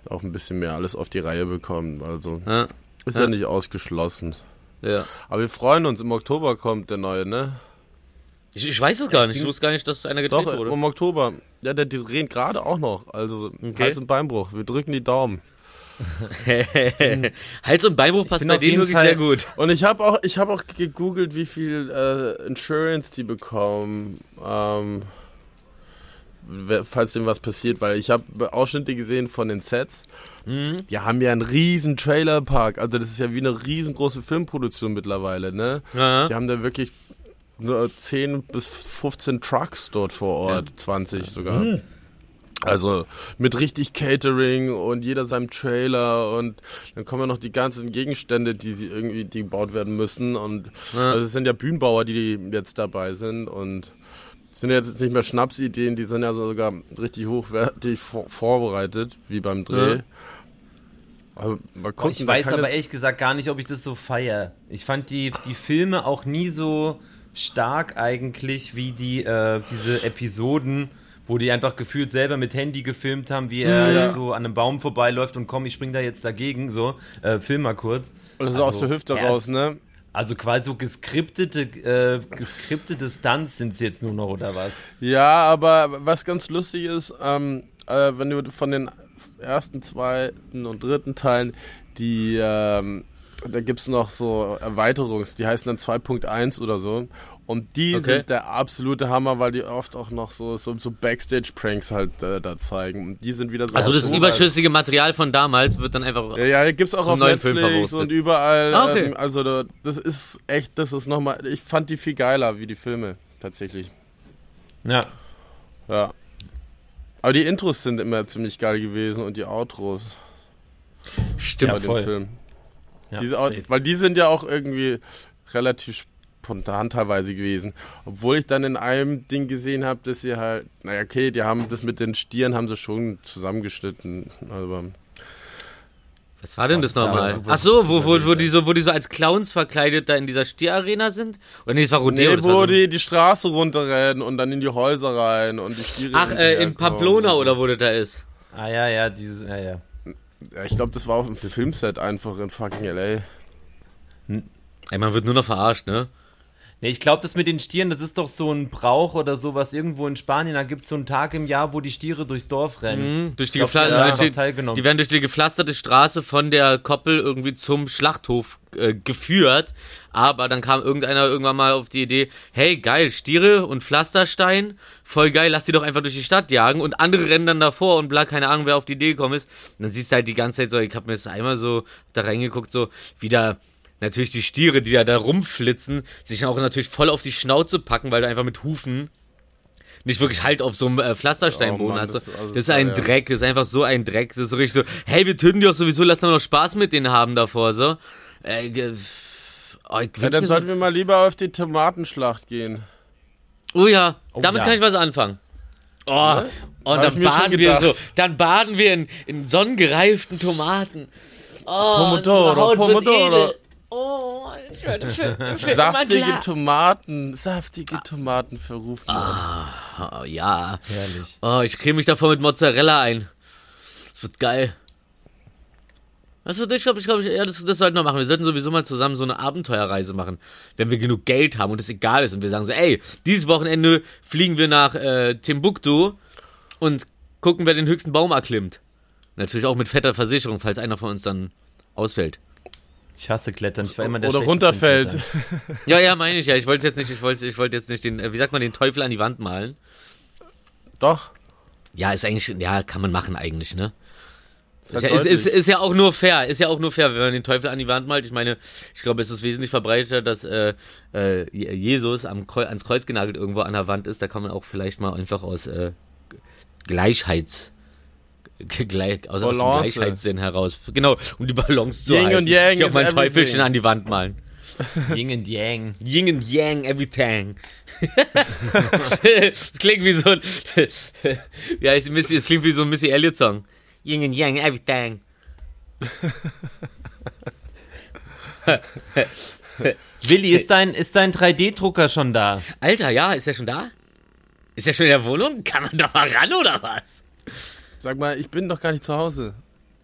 auch ein bisschen mehr alles auf die Reihe bekommt. Also Ja, ist ja, Ja. nicht ausgeschlossen. ja. Aber wir freuen uns, im Oktober kommt der neue, ne? Ich, ich weiß es gar nicht. Ich wusste gar nicht, dass einer gedreht Doch, wurde. im Oktober. Ja, der die drehen gerade auch noch. Also Okay. Hals- und Beinbruch. Wir drücken die Daumen. Hals- und Beinbruch passt bin bei denen wirklich Fall- sehr gut. Und ich habe auch, ich habe auch gegoogelt, wie viel äh, Insurance die bekommen, ähm, falls dem was passiert, weil ich habe Ausschnitte gesehen von den Sets. Mhm. Die haben ja einen riesen Trailerpark, also das ist ja wie eine riesengroße Filmproduktion mittlerweile, ne? Ja. Die haben da wirklich nur 10 bis 15 Trucks dort vor Ort, 20 sogar. Also mit richtig Catering und jeder seinem Trailer und dann kommen ja noch die ganzen Gegenstände, die sie irgendwie die gebaut werden müssen und Ja. also es sind ja Bühnenbauer, die jetzt dabei sind und es sind jetzt nicht mehr Schnapsideen, die sind ja sogar richtig hochwertig vor vorbereitet, wie beim Dreh. Ja. Aber mal gucken, ich weiß aber ehrlich gesagt gar nicht, ob ich das so feier. Ich fand die, die Filme auch nie so stark eigentlich wie die, äh, diese Episoden, wo die einfach gefühlt selber mit Handy gefilmt haben, wie er Ja. so an einem Baum vorbeiläuft und komm, ich spring da jetzt dagegen, so, äh, film mal kurz. das ist Also, aus der Hüfte raus, ne? Also quasi so geskriptete, äh, geskriptete Stunts sind es jetzt nur noch, oder was? Ja, aber was ganz lustig ist, ähm, äh, wenn du von den ersten, zweiten und dritten Teilen, die, ähm, da gibt's noch so Erweiterungs, die heißen dann 2.1 oder so. Und die Okay. sind der absolute Hammer, weil die oft auch noch so, so, so Backstage-Pranks halt äh, da zeigen. Und die sind wieder so. Also das überschüssige Material von damals wird dann einfach. Ja, ja, gibt's auch auf neuen Film Netflix und überall. Ah, okay. ähm, also da, das ist echt, das ist nochmal, ich fand die viel geiler wie die Filme, tatsächlich. Ja. Ja. Aber die Intros sind immer ziemlich geil gewesen und die Outros Stimmt. bei Ja, voll. den Filmen. ja safe. weil die sind ja auch irgendwie relativ spontan teilweise gewesen. Obwohl ich dann in einem Ding gesehen habe, dass sie halt, naja, okay, die haben das mit den Stieren haben sie schon zusammengeschnitten. Aber Was war denn das nochmal? Ach so, wo, wo, wo, die so, wo die so als Clowns verkleidet da in dieser Stierarena sind? Oder nee, das war Rodeo. nee, wo so die die Straße runterrennen und dann in die Häuser rein und die Stiere. Ach, äh, in Pamplona so. oder wo das da ist? Ah ja, ja, dieses, ja, ja. Ja, ich glaube, das war auf dem Filmset einfach in fucking L.A. Ey, man wird nur noch verarscht, ne? Nee, ich glaube, das mit den Stieren, das ist doch so ein Brauch oder sowas irgendwo in Spanien. Da gibt es so einen Tag im Jahr, wo die Stiere durchs Dorf rennen. Mhm, durch die, glaub, die durch die, einfach teilgenommen. die werden durch die gepflasterte Straße von der Koppel irgendwie zum Schlachthof äh, geführt. Aber dann kam irgendeiner irgendwann mal auf die Idee, hey, geil, Stiere und Pflasterstein, voll geil, lass die doch einfach durch die Stadt jagen. Und andere rennen dann davor und bla, keine Ahnung, wer auf die Idee gekommen ist. Und dann siehst du halt die ganze Zeit so, ich hab mir das einmal so da reingeguckt, so wieder natürlich die Stiere, die da, da rumflitzen, sich auch natürlich voll auf die Schnauze packen, weil du einfach mit Hufen nicht wirklich halt auf so einem äh, Pflastersteinboden Oh Mann, hast. das ist also das ist ein ja. Dreck, das ist einfach so ein Dreck. Das ist so richtig so, hey, wir töten die doch sowieso, lass doch noch Spaß mit denen haben davor, so. Äh, oh, Ja, dann sollten so, wir mal lieber auf die Tomatenschlacht gehen. oh ja, Oh damit ja. kann ich was anfangen. Oh, und Hab ich dann baden wir so, dann baden wir in, in sonnengereiften Tomaten. Oh, Pomodoro, Pomodoro. Oh, ich werde für, für immer Saftige. Tomaten, saftige Tomaten verrufen. Oh, ja. Herrlich. Oh, ich creme mich davor mit Mozzarella ein. Das wird geil. Das wird, ich glaube, ich glaube, ja, das, das sollten wir machen. Wir sollten sowieso mal zusammen so eine Abenteuerreise machen, wenn wir genug Geld haben und es egal ist und wir sagen so, ey, dieses Wochenende fliegen wir nach äh, Timbuktu und gucken, wer den höchsten Baum erklimmt. Natürlich auch mit fetter Versicherung, falls einer von uns dann ausfällt. Ich hasse Klettern. Ich war immer der Oder runterfällt. Ja, ja, meine ich ja. Ich wollte jetzt nicht, ich wollte, ich wollte jetzt nicht den, äh, wie sagt man, den Teufel an die Wand malen. Doch. Ja, ist eigentlich, ja, kann man machen eigentlich, ne? Ist Ist ja, ist, ist, ist ja auch nur fair, ist ja auch nur fair, wenn man den Teufel an die Wand malt. Ich meine, ich glaube, es ist wesentlich verbreiteter, dass äh, äh, Jesus am Kreu ans Kreuz genagelt irgendwo an der Wand ist. Da kann man auch vielleicht mal einfach aus äh, Gleichheits Gleich, aus, aus dem. Gleichheitssinn heraus. Genau, um die Balance zu Yin halten. und Yang Ich auch mein everything. Teufelchen an die Wand malen. Yin and Yang. Yin and Yang, everything. das klingt wie so ein, wie heißt Missy, es klingt wie so ein Missy Elliott Song. Yin and Yang, everything. Willi, ist dein, ist dein 3D-Drucker schon da? Alter, ja, ist der schon da? Ist der schon in der Wohnung? Kann man da mal ran oder was? Sag mal, ich bin doch gar nicht zu Hause.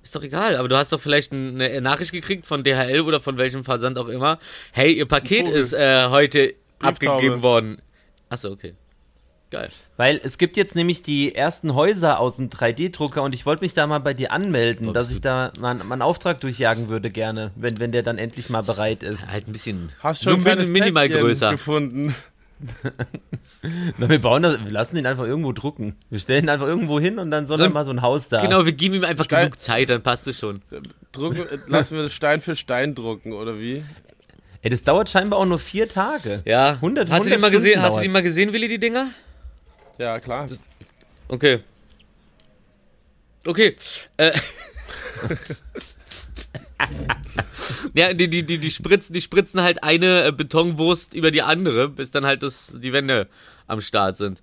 Ist doch egal, aber du hast doch vielleicht eine Nachricht gekriegt von DHL oder von welchem Versand auch immer. Hey, ihr Paket ist äh, heute Brieftaube. abgegeben worden. Achso, okay. Geil. Weil es gibt jetzt nämlich die ersten Häuser aus dem 3D-Drucker und ich wollte mich da mal bei dir anmelden, Boah, dass ich da mal, mal einen Auftrag durchjagen würde gerne, wenn, wenn der dann endlich mal bereit ist. Halt ein bisschen. Hast schon ein minimal größer. gefunden. Na, wir bauen das, wir lassen den einfach irgendwo drucken. Wir stellen ihn einfach irgendwo hin und dann soll er mal so ein Haus da. Genau, wir geben ihm einfach Stein- genug Zeit, dann passt es schon. Drucken, lassen wir das Stein für Stein drucken, oder wie? Ey, das dauert scheinbar auch nur vier Tage. Ja. 100 hast du die 100 mal gesehen? Stunden Hast du die mal gesehen, Willi, die Dinger? Ja, klar. Okay. okay. Äh, ja, die, die, die, die, spritzen, die spritzen halt eine äh, Betonwurst über die andere, bis dann halt das, die Wände am Start sind.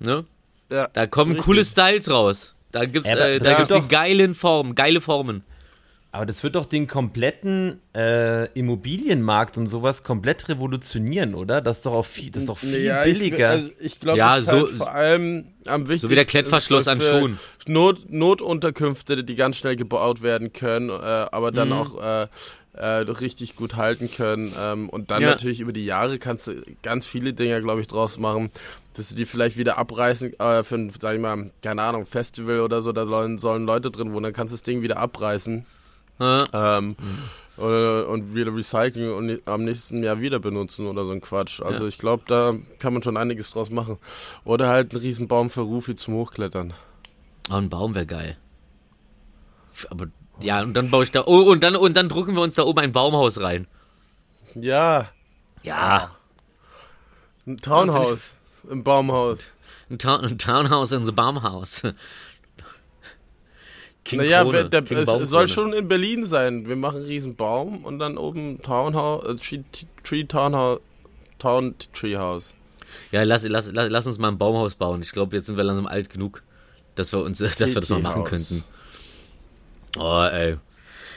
Ne? Ja, Da kommen richtig. coole Styles raus. Da gibt's, Ja, äh, da gibt's die geilen Formen, geile Formen. Aber das wird doch den kompletten äh, Immobilienmarkt und sowas komplett revolutionieren, oder? Das ist doch auch viel, das ist doch viel Ja, ich, billiger. also ich glaube, Ja, das ist so- halt vor allem am wichtigsten. So wie der Klettverschluss an für Schuhen. Not, Notunterkünfte, die ganz schnell gebaut werden können, äh, aber dann Mhm. auch äh, äh, doch richtig gut halten können. Ähm, und dann Ja. natürlich über die Jahre kannst du ganz viele Dinge, glaube ich, draus machen, dass du die vielleicht wieder abreißen äh, für ein, sag ich mal, keine Ahnung, Festival oder so, da sollen, sollen Leute drin wohnen, dann kannst du das Ding wieder abreißen. Ja. Ähm, oder, und wieder recyceln und am nächsten Jahr wieder benutzen oder so ein Quatsch. Also Ja. ich glaube, da kann man schon einiges draus machen. Oder halt einen riesen Baum für Rufi zum Hochklettern. Oh, ein Baum wäre geil. Aber ja, und dann baue ich da. Oh, und dann, und dann drucken wir uns da oben ein Baumhaus rein. Ja, Ja. ein Townhouse im Baumhaus. Ein, Town, ein Townhouse in the Baumhaus. King naja, Krone, der, King es soll schon in Berlin sein. Wir machen einen riesen Baum und dann oben Townhouse, äh, Tree, Tree Townhouse, Town Treehouse. Ja, lass, lass, lass, lass uns mal ein Baumhaus bauen. Ich glaube, jetzt sind wir langsam alt genug, dass wir uns, dass wir das mal machen könnten. Oh, ey.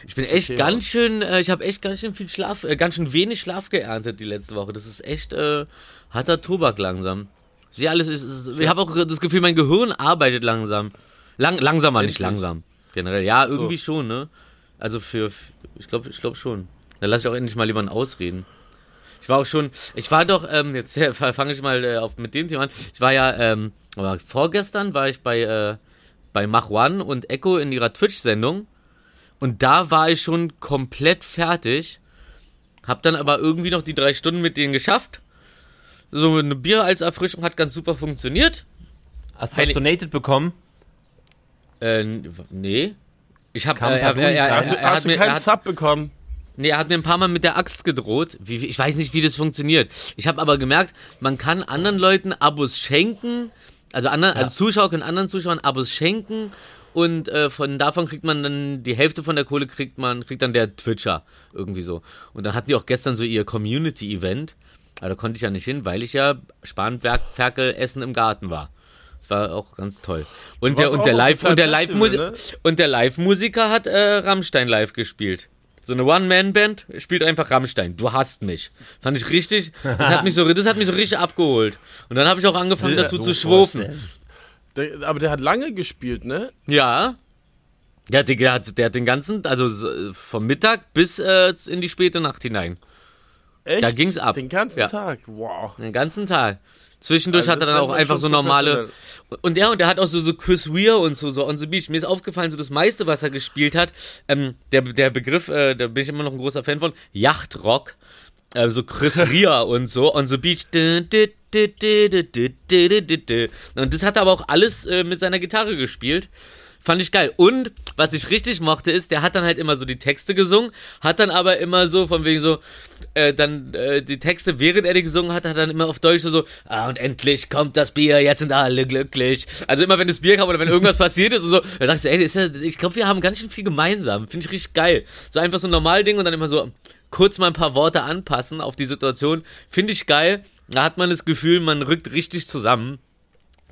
Ich bin echt TT-Haus. ganz schön, äh, ich habe echt ganz schön viel Schlaf, äh, ganz schön wenig Schlaf geerntet die letzte Woche. Das ist echt äh, harter Tobak langsam. Wie alles ist, ist ich habe auch das Gefühl, mein Gehirn arbeitet langsam. Lang, langsamer, nicht langsam. Generell. Ja, So. irgendwie schon, ne? Also für, ich glaube, ich glaube schon. Dann lass ich auch endlich mal jemanden ausreden. Ich war auch schon, ich war doch, ähm, jetzt fange ich mal äh, auf, mit dem Thema an. Ich war ja, ähm, aber vorgestern war ich bei, äh, bei Mach One und Echo in ihrer Twitch-Sendung. Und da war ich schon komplett fertig. Hab dann aber irgendwie noch die drei Stunden mit denen geschafft. So eine Bier als Erfrischung hat ganz super funktioniert. Hast du donated bekommen? Äh, nee. Ich hab, äh, er, er, er, er, Hast du, er hat hast du mir, er keinen hat, Sub bekommen? Nee, er hat mir ein paar Mal mit der Axt gedroht. Wie- ich weiß nicht, wie das funktioniert. Ich habe aber gemerkt, man kann anderen Leuten Abos schenken. Also, anderen, also Zuschauer können anderen Zuschauern Abos schenken. Und äh, von davon kriegt man dann die Hälfte von der Kohle kriegt man kriegt dann der Twitcher irgendwie so. Und dann hatten die auch gestern so ihr Community Event. Aber da konnte ich ja nicht hin, weil ich ja Spanferkel essen im Garten war. Das war auch ganz toll. Und der und der Live und der Live ne? und der Live-Musiker hat äh, Rammstein live gespielt. So eine One-Man-Band spielt einfach Rammstein. Du hast mich. Fand ich richtig. Das hat mich so, das hat mich so richtig abgeholt. Und dann habe ich auch angefangen dazu so zu schwufen. Der, aber der hat lange gespielt, ne? Ja. Der hat, der, hat, der hat den ganzen, also so, vom Mittag bis äh, in die späte Nacht hinein. Echt? Da ging's ab. Den ganzen Ja. Tag. Wow. Den ganzen Tag. Zwischendurch also hat er dann auch einfach so normale. Und ja, und er hat auch so, so Chris Weir und so, so On the Beach. Mir ist aufgefallen, so das meiste, was er gespielt hat, ähm, der, der Begriff, äh, da bin ich immer noch ein großer Fan von, Yachtrock. Also äh, so Chris Weir und so, On the Beach. Und das hat er aber auch alles äh, mit seiner Gitarre gespielt. Fand ich geil. Und was ich richtig mochte, ist, der hat dann halt immer so die Texte gesungen, hat dann aber immer so von wegen so, äh, dann äh, die Texte, während er die gesungen hat, hat dann immer auf Deutsch so, ah, und endlich kommt das Bier, jetzt sind alle glücklich. Also immer wenn das Bier kam oder wenn irgendwas passiert ist und so, da dachte ich so, ey, ja, ich glaube, wir haben ganz schön viel gemeinsam. Finde ich richtig geil. So einfach so ein normal Ding und dann immer so kurz mal ein paar Worte anpassen auf die Situation. Finde ich geil. Da hat man das Gefühl, man rückt richtig zusammen.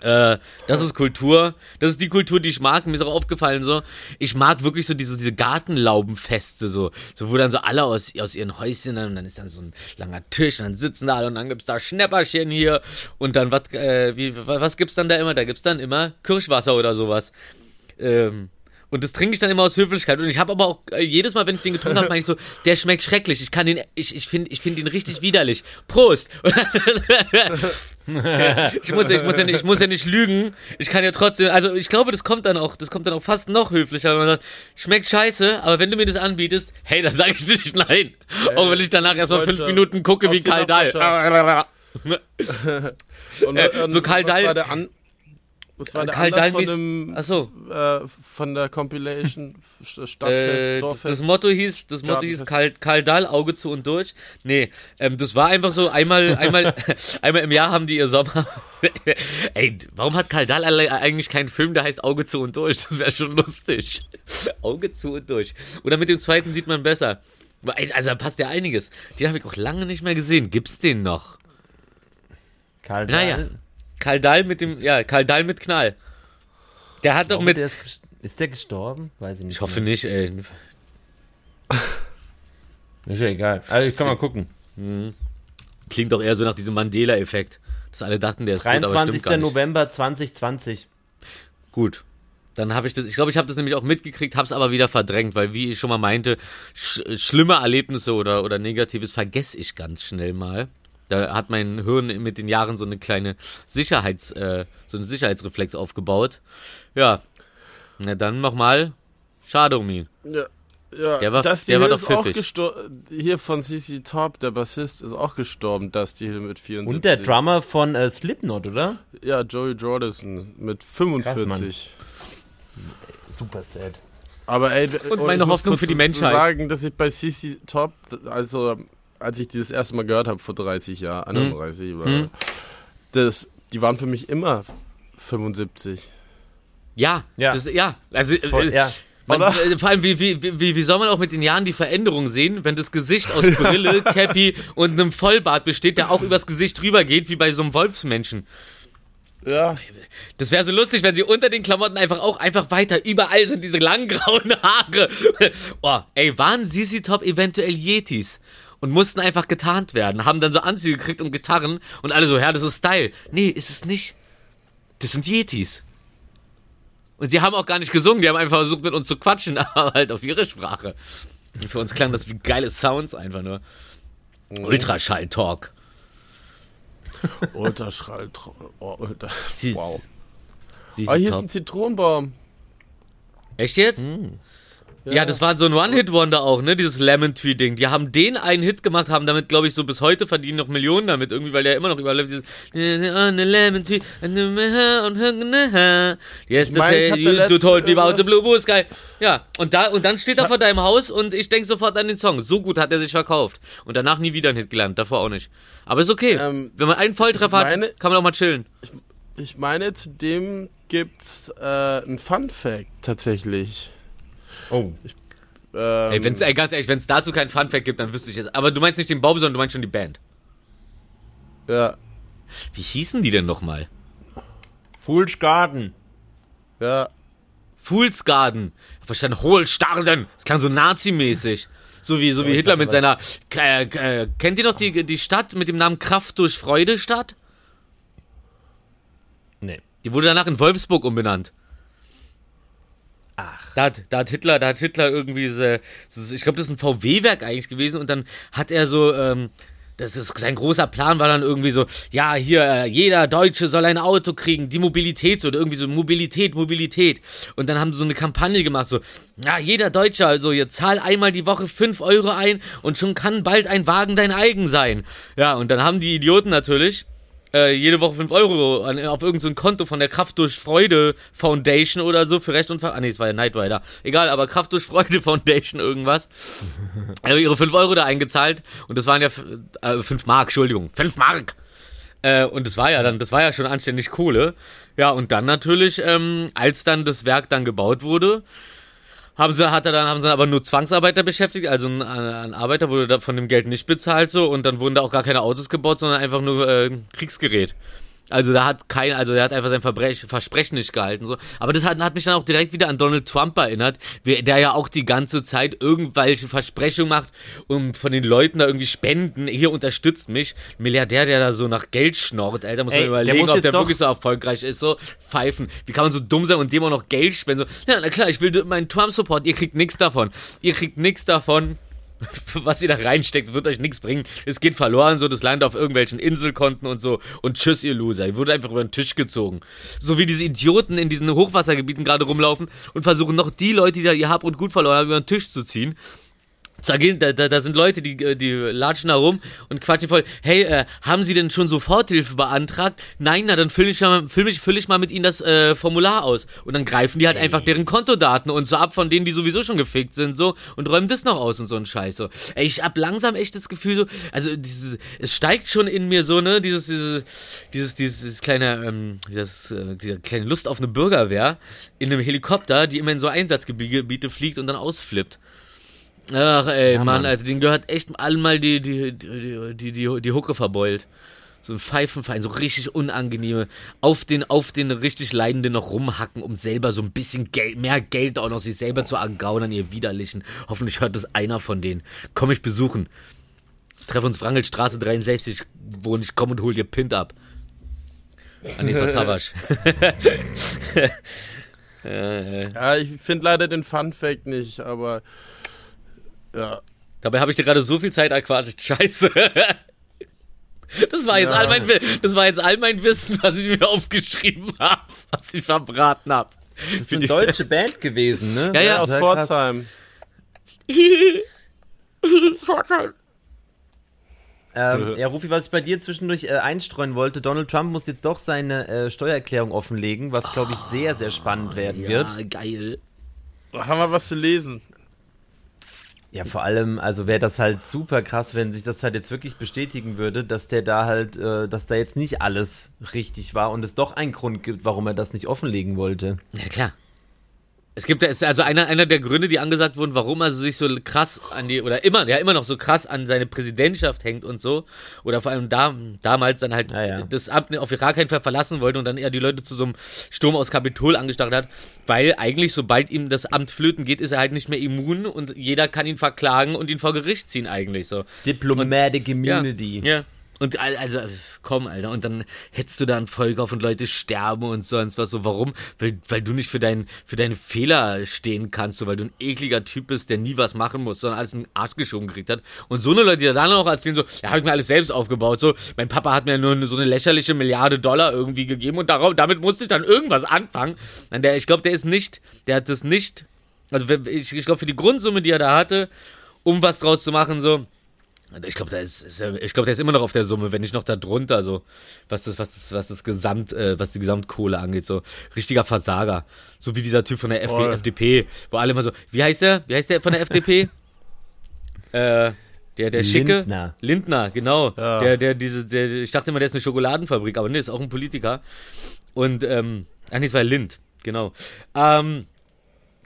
Äh, das ist Kultur. Das ist die Kultur, die ich mag. Mir ist auch aufgefallen so, ich mag wirklich so diese, diese Gartenlaubenfeste, so, so, wo dann so alle aus, aus ihren Häuschen, und dann ist dann so ein langer Tisch, und dann sitzen da alle und dann gibt's da Schnäpperchen hier und dann, was, äh, wie, wa- was gibt's dann da immer? Da gibt's dann immer Kirschwasser oder sowas. Ähm, und das trinke ich dann immer aus Höflichkeit. Und ich habe aber auch äh, jedes Mal, wenn ich den getrunken habe, meine ich so, der schmeckt schrecklich. Ich kann den, ich, ich finde ich find ihn richtig widerlich. Prost! ich, muss, ich, muss ja nicht, ich muss ja nicht lügen. Ich kann ja trotzdem, also ich glaube, das kommt dann auch, das kommt dann auch fast noch höflicher, wenn man sagt, schmeckt scheiße, aber wenn du mir das anbietest, hey, dann sage ich nicht nein. auch wenn ich danach erstmal fünf. Minuten gucke, wie Karl Dahl. Und, Äh, so Karl Dahl- Das war der Karl Anlass von, Dahl dem, Achso, äh, von der Compilation Stadtfest, äh, das, Dorffest. das Motto hieß, das Motto hieß. Karl, Karl Dahl, Auge zu und durch. Nee, ähm, das war einfach so, einmal, einmal, einmal im Jahr haben die ihr Sommer. Ey, warum hat Karl Dahl eigentlich keinen Film, der heißt Auge zu und durch? Das wäre schon lustig. Auge zu und durch. Oder mit dem zweiten sieht man besser. Also da passt ja einiges. Den habe ich auch lange nicht mehr gesehen. Gibt's den noch? Karl Naja. Karl Dahl mit dem, ja, Karl Dahl mit Knall. Der hat doch mit, der ist, ist der gestorben? Weiß ich nicht. ich hoffe nicht, ey. mehr. Ist ja egal. Also ich kann mal gucken. Klingt doch eher so nach diesem Mandela-Effekt. Dass alle dachten, der ist tot, aber stimmt 23. gar nicht. November 2020. Gut. Dann habe ich das, ich glaube, ich habe das nämlich auch mitgekriegt, habe es aber wieder verdrängt, weil wie ich schon mal meinte, sch schlimme Erlebnisse oder, oder Negatives vergesse ich ganz schnell mal. Da hat mein Hirn mit den Jahren so eine kleine Sicherheits, äh, so einen Sicherheitsreflex aufgebaut. Ja. Na dann nochmal. Schade um ihn. Ja, ja. Der war- Dusty der war doch ist auch pfiffig. gestorben. Hier von CC Top, der Bassist, ist auch gestorben, Dusty Hill mit 74. Und der Drummer von äh, Slipknot, oder? Ja, Joey Jordison mit 45. Super sad. Aber ey, Und meine ich muss Hoffnung für die Menschheit. sagen, dass ich bei CC Top, also als ich die das erste Mal gehört habe vor 30 Jahren, 31, Hm. oder, das, die waren für mich immer 75. Ja, Ja. Das, ja. Also, Voll, äh, ja. Man, äh, vor allem, wie, wie, wie, wie soll man auch mit den Jahren die Veränderung sehen, wenn das Gesicht aus Brille, Cappy und einem Vollbart besteht, der auch übers Gesicht drüber geht, wie bei so einem Wolfsmenschen. Ja. Das wäre so lustig, wenn sie unter den Klamotten einfach auch einfach weiter, überall sind diese langen grauen Haare. Oh, ey, waren Sisi Top eventuell Yetis? Und mussten einfach getarnt werden, haben dann so Anzüge gekriegt und Gitarren und alle so, ja, das ist Style. Nee, ist es nicht. Das sind Yetis. Und sie haben auch gar nicht gesungen, die haben einfach versucht mit uns zu quatschen, aber halt auf ihre Sprache. Und für uns klang das wie geile Sounds einfach nur. Ultraschall-Talk. Ultraschall. Oh, Ultra. Sie- Wow. Ah, hier ist Top. ein Zitronenbaum. Echt jetzt? Ja. das war so ein One-Hit-Wonder auch, ne? Dieses Lemon Tree-Ding. Die haben den einen Hit gemacht, haben damit, glaube ich, so bis heute verdienen noch Millionen damit irgendwie, weil der immer noch überall läuft. Dieses lemon tree, Yesterday, ich you, told me about the blue blue sky. Ja, und da, und dann steht er vor deinem Haus und ich denke sofort an den Song. So gut hat er sich verkauft. Und danach nie wieder ein Hit gelernt, davor auch nicht. Aber ist okay. Ähm, Wenn man einen Volltreffer meine- hat, kann man auch mal chillen. Ich meine, zudem gibt's äh, einen Fun Fact tatsächlich. Oh. Ähm, Ey, wenn's, ey, ganz ehrlich, wenn es dazu keinen Funfact gibt, dann wüsste ich jetzt. Aber du meinst nicht den Baum, sondern du meinst schon die Band. ja, Wie hießen die denn nochmal? Fool's Garden. ja. Fool's Garden. Verstanden, Hohlstarden. Das klang so nazimäßig. So wie, so wie ich Hitler mit seiner. Äh, äh, kennt ihr noch die, die Stadt mit dem Namen Kraft durch Freude Stadt? Nee. Die wurde danach in Wolfsburg umbenannt. Da hat, da hat Hitler, da hat Hitler irgendwie, so, so, ich glaube, das ist ein VW-Werk eigentlich gewesen und dann hat er so, ähm, das ist sein großer Plan war dann irgendwie so, ja, hier, äh, jeder Deutsche soll ein Auto kriegen, die Mobilität so, oder irgendwie so Mobilität, Mobilität. Und dann haben sie so eine Kampagne gemacht, so, ja, jeder Deutsche, also ihr zahl einmal die Woche 5 Euro ein und schon kann bald ein Wagen dein eigen sein. Ja, und dann haben die Idioten natürlich äh, jede Woche 5 Euro an, auf irgendein so Konto von der Kraft durch Freude Foundation oder so für Recht und Ver Ah, nee, es war ja Night Rider. Egal, aber Kraft durch Freude Foundation irgendwas. Also ihre 5 Euro da eingezahlt und das waren ja äh, 5 Mark, Entschuldigung, 5 Mark. Äh, und das war ja dann, das war ja schon anständig Kohle. Ja, und dann natürlich, ähm, als dann das Werk dann gebaut wurde, haben sie, hat er dann, haben sie aber nur Zwangsarbeiter beschäftigt, also ein, ein Arbeiter wurde da von dem Geld nicht bezahlt so und dann wurden da auch gar keine Autos gebaut, sondern einfach nur äh, Kriegsgerät. Also da hat kein, also er hat einfach sein Verbrech, Versprechen nicht gehalten so. Aber das hat, hat mich dann auch direkt wieder an Donald Trump erinnert, der ja auch die ganze Zeit irgendwelche Versprechungen macht und von den Leuten da irgendwie Spenden. Hier unterstützt mich, Ein Milliardär, der da so nach Geld schnorrt, Alter, muss Ey, man der überlegen, muss ob der wirklich so erfolgreich ist. So pfeifen. Wie kann man so dumm sein und dem auch noch Geld spenden? So, ja, na klar, ich will meinen Trump-Support. Ihr kriegt nichts davon. Ihr kriegt nichts davon. Was ihr da reinsteckt, wird euch nichts bringen. Es geht verloren, so das Land auf irgendwelchen Inselkonten und so. Und tschüss, ihr Loser. Ihr wurde einfach über den Tisch gezogen. So wie diese Idioten in diesen Hochwassergebieten gerade rumlaufen und versuchen noch die Leute, die da ihr Hab und Gut verloren haben, über den Tisch zu ziehen. Da, gehen, da, da, sind Leute, die, äh, die latschen da rum und quatschen voll. Hey, äh, haben Sie denn schon Soforthilfe beantragt? Nein, na dann fülle ich, mal- füll ich, füll ich mal mit Ihnen das äh, Formular aus. Und dann greifen die halt einfach deren Kontodaten und so ab von denen, die sowieso schon gefickt sind, so und räumen das noch aus und so ein Scheiß. So. Ey, ich hab langsam echt das Gefühl, so, also dieses, es steigt schon in mir so, ne, dieses, dieses, dieses, dieses, dieses kleine, ähm, dieses, äh, diese kleine Lust auf eine Bürgerwehr in einem Helikopter, die immer in so Einsatzgebiete fliegt und dann ausflippt. Ach ey, Mann, Mann. Alter, den gehört echt allen mal die, die, die, die, die, die Hucke verbeult. So ein Pfeifenverein, so richtig unangenehme, auf den, auf den richtig Leidenden noch rumhacken, um selber so ein bisschen Geld, mehr Geld auch noch sich selber zu ergaunern, ihr Widerlichen. Hoffentlich hört das einer von denen. Komm ich besuchen. Treff uns Wrangelstraße 63, wo ich komm und hol dir Pint ab. Anis Wasabasch. Ja, ich finde leider den Fun Fact nicht, aber ja. Dabei habe ich dir gerade so viel Zeit erquatscht. Scheiße. Das war jetzt Ja. all mein das war jetzt all mein Wissen, was ich mir aufgeschrieben habe, was ich verbraten habe. Das ist eine deutsche Band gewesen, ne? Ja, ja. Aus Sehr krass. Pforzheim. Ähm, ja, Rufi, was ich bei dir zwischendurch äh, einstreuen wollte, Donald Trump muss jetzt doch seine äh, Steuererklärung offenlegen, was, glaube ich, sehr, sehr spannend werden wird. Ja, geil. Haben wir was zu lesen? Ja, vor allem, also wäre das halt super krass, wenn sich das halt jetzt wirklich bestätigen würde, dass der da halt, äh, dass da jetzt nicht alles richtig war und es doch einen Grund gibt, warum er das nicht offenlegen wollte. Ja, klar. Es gibt, ist also einer, einer der Gründe, die angesagt wurden, warum er sich so krass an die, oder immer, ja, immer noch so krass an seine Präsidentschaft hängt und so, oder vor allem da, damals dann halt Ja, ja. das Amt auf gar keinen Fall verlassen wollte und dann eher die Leute zu so einem Sturm aus Kapitol angestarrt hat, weil eigentlich, sobald ihm das Amt flöten geht, ist er halt nicht mehr immun und jeder kann ihn verklagen und ihn vor Gericht ziehen eigentlich so. Diplomatic Immunity. Ja. ja. Und al- also, komm, Alter, und dann hättest du da ein Volk auf und Leute sterben und sonst was so. Warum? Weil, weil du nicht für, dein, für deine Fehler stehen kannst, so, weil du ein ekliger Typ bist, der nie was machen muss, sondern alles in den Arsch geschoben gekriegt hat. Und so eine Leute, die dann noch erzählen, so, ja, hab ich mir alles selbst aufgebaut, so, mein Papa hat mir nur so eine lächerliche Milliarde Dollar irgendwie gegeben und darauf, damit musste ich dann irgendwas anfangen. Und der, ich glaube, der ist nicht, der hat das nicht, also ich, ich glaube, für die Grundsumme, die er da hatte, um was draus zu machen, so, ich glaube, da ist, ist er- ich glaube, der ist immer noch auf der Summe, wenn nicht noch da drunter, so was das, was das, was das Gesamt, äh, was die Gesamtkohle angeht, so richtiger Versager, so wie dieser Typ von der F Voll. FDP, wo alle immer so, wie heißt der, wie heißt der von der FDP? äh, der, der schicke Lindner. Lindner, genau, Ja. der, der diese, der, ich dachte immer, der ist eine Schokoladenfabrik, aber nee, ist auch ein Politiker und ähm, ach nee, es war Lind, genau, ähm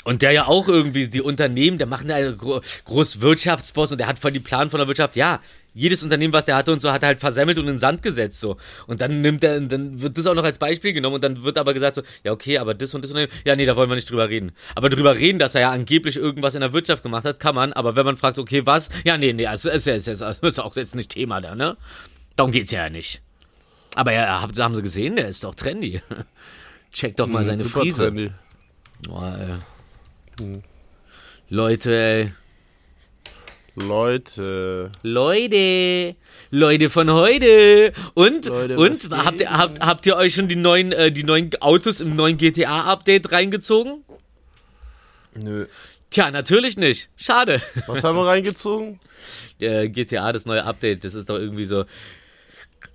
und der ja auch irgendwie die Unternehmen, der macht einen gro groß Wirtschaftsboss und der hat voll die Plan von der Wirtschaft. Ja, jedes Unternehmen, was der hatte und so, hat er halt versemmelt und in den Sand gesetzt so. Und dann nimmt er, dann wird das auch noch als Beispiel genommen und dann wird aber gesagt so, ja okay, aber das und das Unternehmen, ja nee, da wollen wir nicht drüber reden. Aber drüber reden, dass er ja angeblich irgendwas in der Wirtschaft gemacht hat, kann man. Aber wenn man fragt, okay, was? Ja nee, nee, also ist ja ist, ist, ist, auch jetzt nicht Thema da, ne? Darum geht's ja nicht. Aber ja, haben Sie gesehen, der ist doch trendy. Check doch mal seine Hm, Super Friese. trendy. Boah, ey. Leute, ey. Leute. Leute. Leute von heute. Und, Leute, und habt ihr, habt, habt ihr euch schon die neuen, äh, die neuen Autos im neuen GTA-Update reingezogen? Nö. Tja, natürlich nicht. Schade. Was haben wir reingezogen? äh, GTA, das neue Update, das ist doch irgendwie so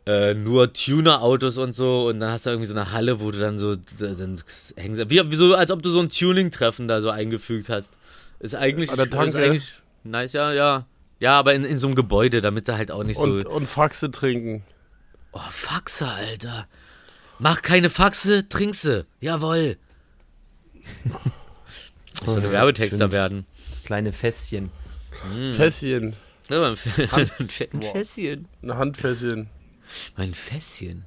äh, nur Tuner-Autos und so und dann hast du irgendwie so eine Halle, wo du dann so dann hängen sie- wie, wie so, als ob du so ein Tuning-Treffen da so eingefügt hast. Ist eigentlich, An der ist Tanke. eigentlich nice, ja, ja. Ja, aber in, in so einem Gebäude, damit da halt auch nicht Und, so. und Faxe trinken. Oh, Faxe, Alter. Mach keine Faxe, trink sie. Jawoll. Ich soll ein Werbetexter werden. Das kleine Fässchen. Fässchen. Ja, ein Fä- ein Fässchen. Ein Handfässchen. Mein Fässchen.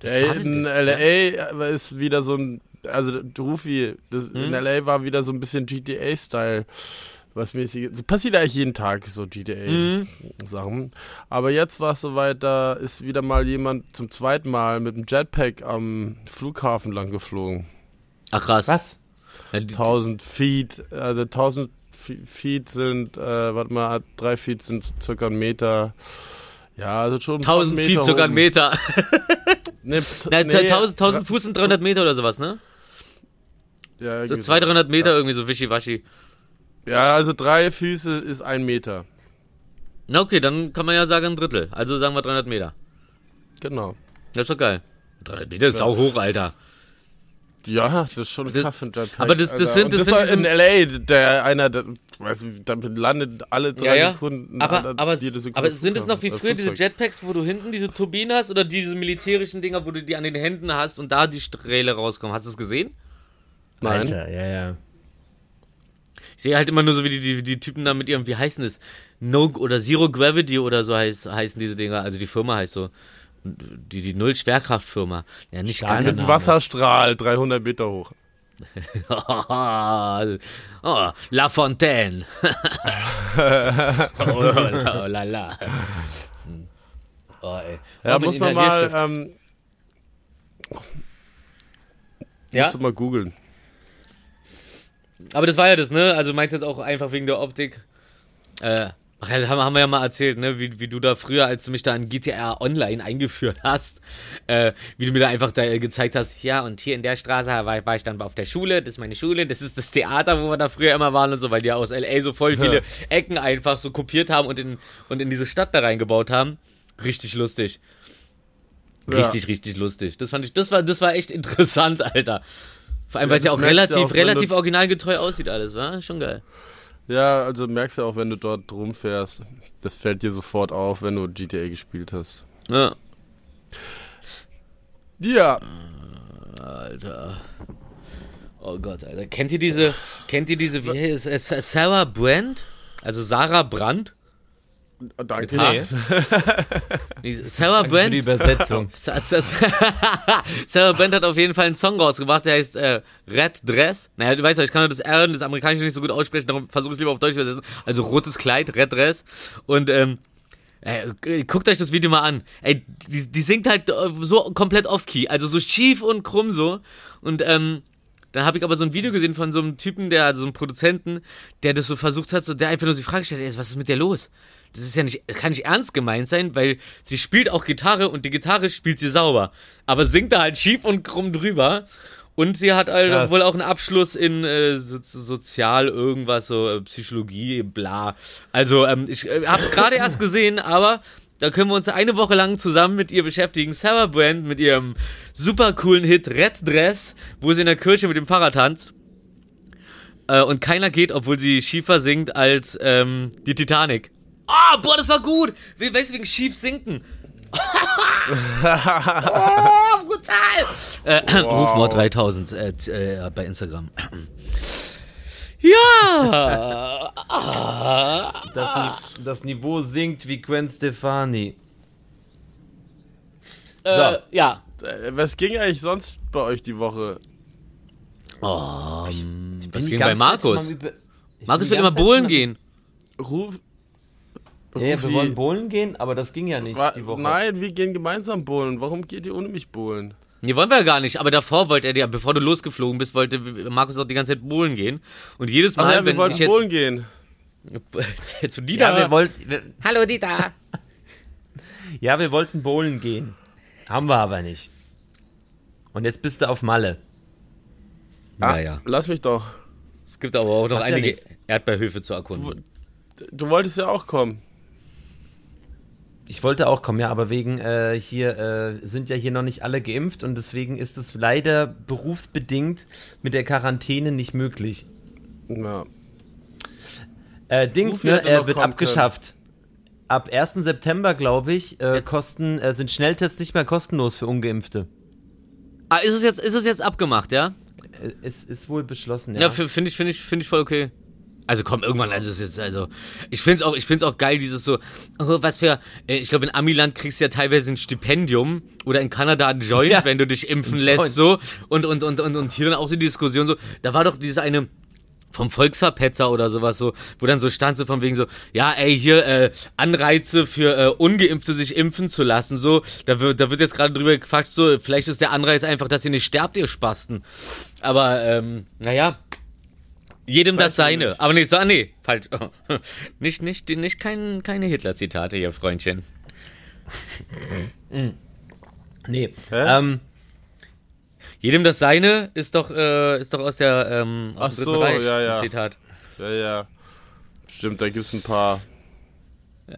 Das Ey, in das, ne? LA ist wieder so ein, also Rufi, das, Hm? in LA war wieder so ein bisschen GTA-Style. Was mäßig. Das passiert eigentlich jeden Tag so Hm? GTA-Sachen. Aber jetzt war es soweit, da ist wieder mal jemand zum zweiten Mal mit dem Jetpack am Flughafen lang geflogen. Ach krass. Was? Ja, die- 1000 Feet, also 1000 Fe- Feet sind, äh, warte mal, drei Feet sind circa ein Meter. Ja, also schon ein paar 1000 Feet, sogar ein. Meter. Nee, Na, nee, 1000, 1000 Fuß sind 300 Meter oder sowas, ne? Ja, So irgendwie 200, 300 Meter irgendwie so wischiwaschi. Ja, also drei Füße ist ein Meter. Na okay, dann kann man ja sagen ein Drittel. Also sagen wir 300 Meter. Genau. Das ist doch geil. 300 Meter ist auch hoch, Alter. Ja, das ist schon Das- für ein Jetpack. aber das- das Alter. sind- das das sind war in L.A., der einer, der, weiß nicht, da landet alle drei Ja, ja. Sekunden. Aber, alle- aber, Sekunde aber sind es noch wie früher diese. Jetpacks, wo du hinten diese Turbinen hast oder diese militärischen Dinger, wo du die an den Händen hast und da die Strähle rauskommen? Hast du es gesehen? Nein. Alter, ja, ja. Ich sehe halt immer nur so, wie die, die, die Typen da mit ihrem, wie heißen das? No oder Zero Gravity oder so heißt, heißen diese Dinger. Also die Firma heißt so. Die, die Null-Schwerkraft-Firma. Ja, nicht ganz. Mit Wasserstrahl 300 Meter hoch. oh, La Fontaine. oh, la, la, la. Oh, ey. Ja, Oh, muss man mal, ähm, Ja? musst du mal googeln. Aber das war ja das, ne? Also meinst du jetzt auch einfach wegen der Optik? Äh, ach ja, haben, haben wir ja mal erzählt, ne? Wie, wie du da früher, als du mich da in GTA Online eingeführt hast, äh, wie du mir da einfach da gezeigt hast, ja, und hier in der Straße war, war ich dann auf der Schule, das ist meine Schule, das ist das Theater, wo wir da früher immer waren und so, weil die ja aus LA so voll viele Ecken einfach so kopiert haben und in, und in diese Stadt da reingebaut haben. Richtig lustig. Ja. Richtig, richtig lustig. Das fand ich, das war, das war echt interessant, Alter. Vor allem, weil es ja auch relativ, auch, relativ originalgetreu aussieht alles, war schon geil. Ja, also merkst du auch, wenn du dort rumfährst. Das fällt dir sofort auf, wenn du GTA gespielt hast. Ja. Ja. Alter. Oh Gott, Alter. Kennt ihr diese, kennt ihr diese, wie heißt es, Sa- Sarah Brand? Also Sarah Brandt? Danke. Nee. Nee, Sarah Danke für die Brand? Übersetzung. Sa- Sa- Sarah Brand hat auf jeden Fall einen Song rausgebracht, der heißt äh, Red Dress. Naja, du weißt ja, ich kann das R und das Amerikanische nicht so gut aussprechen, darum versuche ich es lieber auf Deutsch zu übersetzen. Also rotes Kleid, Red Dress. Und ähm, Ey, guckt euch das Video mal an. Ey, die, die singt halt äh, so komplett off-key, also so schief und krumm so. Und ähm, dann habe ich aber so ein Video gesehen von so einem Typen, der, also so einem Produzenten, der das so versucht hat, so, der einfach nur die Frage stellt, ey, was ist mit der los? Das ist ja nicht, kann nicht ernst gemeint sein, weil sie spielt auch Gitarre und die Gitarre spielt sie sauber. Aber singt da halt schief und krumm drüber. Und sie hat halt Krass. wohl auch einen Abschluss in äh, so, Sozial irgendwas, so äh, Psychologie, bla. Also, ähm, ich äh, hab's gerade erst gesehen, aber da können wir uns eine Woche lang zusammen mit ihr beschäftigen. Sarah Brand mit ihrem super coolen Hit Red Dress, wo sie in der Kirche mit dem Fahrrad tanzt. Äh, und keiner geht, obwohl sie schiefer singt als ähm, die Titanic. Ah, boah, das war gut. We- Weißt du, wegen schief sinken. oh, brutal. Äh, Rufmord 3000 äh, äh, bei Instagram. Ja. Das, das Niveau sinkt wie Gwen Stefani. Äh, ja. Äh, Was ging eigentlich sonst bei euch die Woche? Oh, was Bin ging die bei Markus? ich Markus will immer bowlen gehen. Ruf. Ja, ja, wir wollen bowlen gehen, aber das ging ja nicht Wa- die Woche. Nein, wir gehen gemeinsam bowlen. Warum geht ihr ohne mich bowlen? Nee, wollen wir ja gar nicht. Aber davor wollte er, ja, bevor du losgeflogen bist, wollte Markus auch die ganze Zeit bowlen gehen. Und jedes Mal, ja, wir wenn wollten ich jetzt bowlen gehen. zu Dieter. Ja, wir wollten, wir, Hallo Dieter. ja, wir wollten bowlen gehen. Haben wir aber nicht. Und jetzt bist du auf Malle. Naja. Lass mich doch. Es gibt aber auch noch ja einige nichts. Erdbeerhöfe zu erkunden. Du wolltest ja auch kommen. Ich wollte auch kommen, ja, aber wegen äh, hier äh, sind ja hier noch nicht alle geimpft und deswegen ist es leider berufsbedingt mit der Quarantäne nicht möglich. Ja. Äh, Dings, ne, er wird abgeschafft. Ab 1. September, glaube ich, äh, kosten, äh, sind Schnelltests nicht mehr kostenlos für Ungeimpfte. Ah, ist es jetzt, ist es jetzt abgemacht, ja? Äh, ist, ist wohl beschlossen, Ja, ja. finde ich, finde ich, finde ich voll okay. Also komm, irgendwann, also es ist jetzt, also, ich finde es auch, ich finde es auch geil, dieses so, oh, was für, äh, ich glaube in Amiland kriegst du ja teilweise ein Stipendium oder in Kanada ein Joint, Ja, wenn du dich impfen lässt, Joint. so, und, und, und, und, und hier dann auch so die Diskussion so, da war doch dieses eine, vom Volksverpetzer oder sowas so, wo dann so stand so von wegen so, ja ey, hier äh, Anreize für äh, Ungeimpfte sich impfen zu lassen, so, da wird, da wird jetzt gerade drüber gequatscht, so, vielleicht ist der Anreiz einfach, dass ihr nicht sterbt, ihr Spasten. Aber, ähm, naja, jedem das seine. nicht. Aber nicht so, ah, nee, falsch. nicht, nicht, nicht kein, keine Hitler-Zitate hier, Freundchen. Nee. Hä? Ähm, Jedem das seine ist doch, äh, ist doch aus der, ähm, aus Ach dem so, Dritten Reich ja, ja. ein Zitat. Ja, ja. Stimmt, da gibt es ein paar.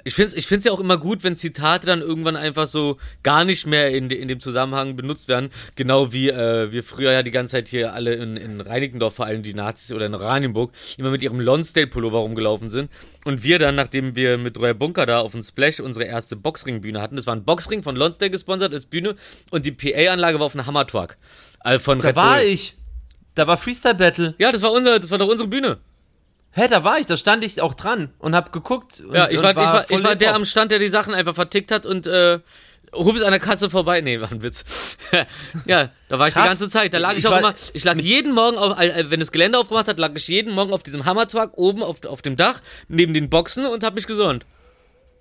Ich finde es ich find's ja auch immer gut, wenn Zitate dann irgendwann einfach so gar nicht mehr in, in dem Zusammenhang benutzt werden. Genau wie äh, wir früher ja die ganze Zeit hier alle in, in Reinickendorf, vor allem die Nazis oder in Oranienburg, immer mit ihrem Lonsdale-Pullover rumgelaufen sind. Und wir dann, nachdem wir mit Royal Bunker da auf dem Splash unsere erste Boxring-Bühne hatten, das war ein Boxring von Lonsdale gesponsert als Bühne und die PA-Anlage war auf einem Hammer-Truck. Von Da Red war Bull. ich. Da war Freestyle Battle. Ja, das war unser, das war doch unsere Bühne. Hä, da war ich, da stand ich auch dran und hab geguckt. Und, Ja, ich und war, ich war, ich war der am Stand, der die Sachen einfach vertickt hat und äh, hob es an der Kasse vorbei. Nee, war ein Witz. ja, da war ich die Krass. ganze Zeit. Da lag ich, Ich auch war- immer, ich lag jeden Morgen, auf, äh, wenn das Gelände aufgemacht hat, lag ich jeden Morgen auf diesem Hammertruck oben auf, auf dem Dach, neben den Boxen und hab mich gesonnt.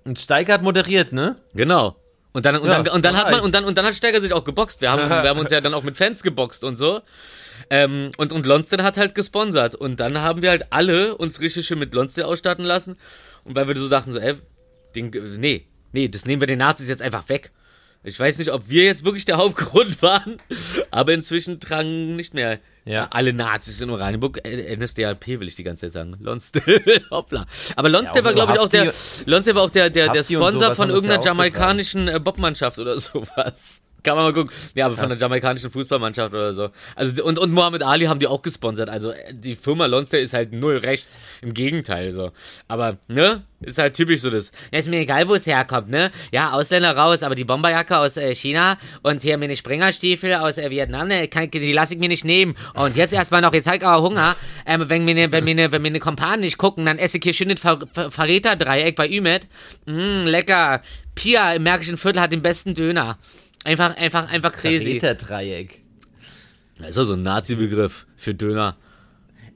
Und Steiger hat moderiert, ne? Genau. Und dann, und Ja, dann, und dann da hat war man, und dann, und dann hat Steiger sich auch geboxt. Wir haben, wir haben uns ja dann auch mit Fans geboxt und so. Ähm, und, und Lonsdale hat halt gesponsert. Und dann haben wir halt alle uns richtig schön mit Lonsdale ausstatten lassen. Und weil wir so dachten, so, ey, den, nee, nee, das nehmen wir den Nazis jetzt einfach weg. Ich weiß nicht, ob wir jetzt wirklich der Hauptgrund waren, aber inzwischen tragen nicht mehr Ja. alle Nazis in Oranienburg. NSDAP will ich die ganze Zeit sagen. Lonsdale, hoppla. Aber Lonsdale Ja, war, auch glaube so ich, auch der, Lonsdale war auch der, der, der Sponsor von irgendeiner jamaikanischen äh, Bobmannschaft oder sowas. Kann man mal gucken. Ja, aber von der jamaikanischen Fußballmannschaft oder so. Also, und, und Mohammed Ali haben die auch gesponsert. Also, äh, die Firma Lonsdale ist halt null rechts. Im Gegenteil, so. Aber, ne? Ist halt typisch so das. Ja, ist mir egal, wo es herkommt, ne? Ja, Ausländer raus, aber die Bomberjacke aus äh, China und hier meine Springerstiefel aus äh, Vietnam, ne, kann, die lasse ich mir nicht nehmen. Und jetzt erstmal noch, jetzt ich aber Hunger. Ähm, wenn mir ne, wenn mir ne, wenn mir ne Kompanen nicht gucken, dann esse ich hier schön das Ver Ver Verräterdreieck bei Ümet. Mm, lecker. Pia im Märkischen Viertel hat den besten Döner. Einfach, einfach, einfach crazy. Dreieck. Das ist doch so ein Nazi-Begriff für Döner.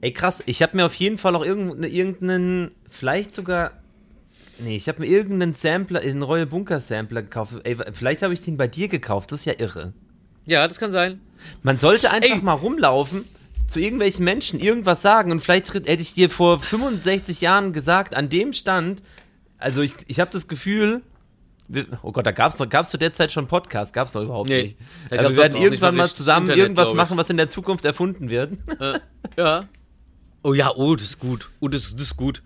Ey, krass, ich habe mir auf jeden Fall auch irgendeinen, irgendeinen vielleicht sogar. Nee, ich habe mir irgendeinen Sampler, einen Royal Bunker Sampler gekauft. Ey, vielleicht habe ich den bei dir gekauft, das ist ja irre. Ja, das kann sein. Man sollte einfach Ey. mal rumlaufen, zu irgendwelchen Menschen irgendwas sagen und vielleicht tritt- hätte ich dir vor 65 Jahren gesagt, an dem Stand, also ich, ich habe das Gefühl, oh Gott, da gab's noch, gab's zu der Zeit schon Podcast, gab's doch überhaupt Nee, nicht. da Also wir werden irgendwann mal zusammen Internet, irgendwas ich. machen, was in der Zukunft erfunden wird. Äh, ja. Oh ja, oh, das ist gut. Oh, das, das ist gut.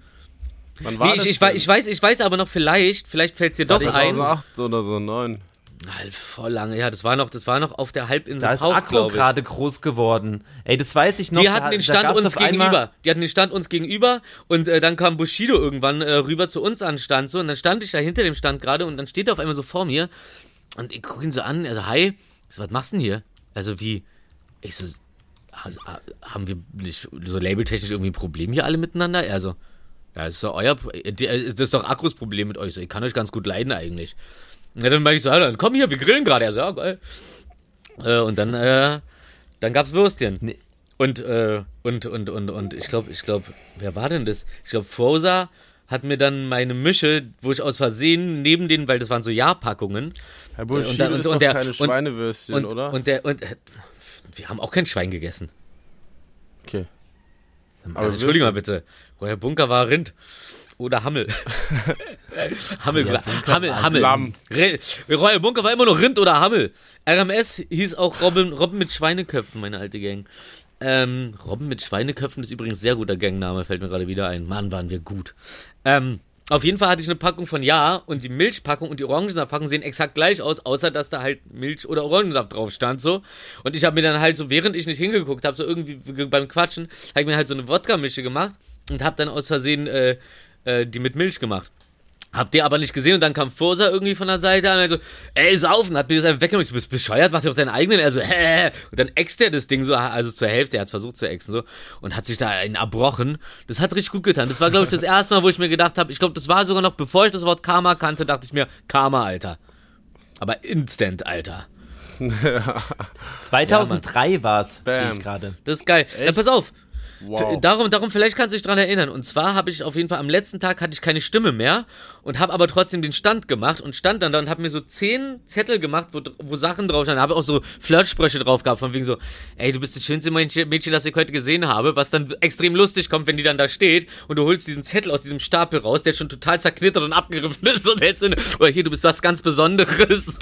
Wann war Nee, ich, das ich, weiß, denn? ich, weiß, ich weiß aber noch vielleicht, vielleicht fällt es dir doch ein. 2008 oder so, 9. Halt, voll lange. Ja, das war noch, das war noch auf der Halbinsel Da ist Akro gerade groß geworden. Ey, das weiß ich noch. Die da- hatten den Stand uns gegenüber. Die hatten den Stand uns gegenüber und äh, dann kam Bushido irgendwann äh, rüber zu uns an den Stand so und dann stand ich da hinter dem Stand gerade und dann steht er auf einmal so vor mir und ich gucke ihn so an, also hi, so, was machst du denn hier? Also wie, ich so, also, haben wir nicht so labeltechnisch irgendwie ein Problem hier alle miteinander? Er so, ja, das ist doch euer, äh, äh, das ist doch Akkus Problem mit euch. So, ich kann euch ganz gut leiden eigentlich. Ja, dann meinte ich so, dann komm hier, wir grillen gerade. Er so, ja, geil. Äh, und dann, äh, dann gab's Würstchen. Nee. Und, äh, und, und, und, und ich glaube, ich glaube, wer war denn das? Ich glaube, Froza hat mir dann meine Mische, wo ich aus Versehen neben den, weil das waren so Jahrpackungen. Herr Und Bushido dann- und- und doch der- keine und- Schweinewürstchen, Und, oder? und der, und, äh, wir haben auch kein Schwein gegessen. okay. Also, Entschuldigung mal bitte. Royal Bunker war Rind. Oder Hammel. Hammel, Hammel, Hammel. Lamm. Re- Royal Bunker war immer noch Rind oder Hammel. RMS hieß auch Robben, Robben mit Schweineköpfen, meine alte Gang. Ähm, Robben mit Schweineköpfen ist übrigens sehr guter Gangname, fällt mir gerade wieder ein. Mann, waren wir gut. Ähm, auf jeden Fall hatte ich eine Packung von Ja und die Milchpackung und die Orangensaftpackung sehen exakt gleich aus, außer dass da halt Milch oder Orangensaft drauf stand so. Und ich habe mir dann halt so, während ich nicht hingeguckt habe, so irgendwie beim Quatschen, habe ich mir halt so eine Wodka-Mische gemacht und habe dann aus Versehen äh, äh, die mit Milch gemacht. Habt ihr aber nicht gesehen und dann kam Forsa irgendwie von der Seite an und er so, ey, saufen, hat mir das einfach weggenommen. Ich so, bist bescheuert, mach dir doch deinen eigenen. Er so, hä? Und dann äxt er das Ding so, also zur Hälfte, er hat versucht zu äxten so und hat sich da einen erbrochen. Das hat richtig gut getan. Das war, glaube ich, das erste Mal, wo ich mir gedacht habe, ich glaube, das war sogar noch, bevor ich das Wort Karma kannte, dachte ich mir, Karma, Alter. Aber instant, Alter. 2003 war's, sehe ich gerade. Das ist geil. Ja, pass auf. Wow. Darum, darum, vielleicht kannst du dich dran erinnern. Und zwar habe ich auf jeden Fall am letzten Tag hatte ich keine Stimme mehr und habe aber trotzdem den Stand gemacht und stand dann da und habe mir so zehn Zettel gemacht, wo, wo Sachen drauf standen. Habe auch so Flirtsprüche drauf gehabt, von wegen so, ey, du bist das schönste Mädchen, das ich heute gesehen habe, was dann extrem lustig kommt, wenn die dann da steht und du holst diesen Zettel aus diesem Stapel raus, der schon total zerknittert und abgerissen ist und hältst in, oder hier, du bist was ganz Besonderes.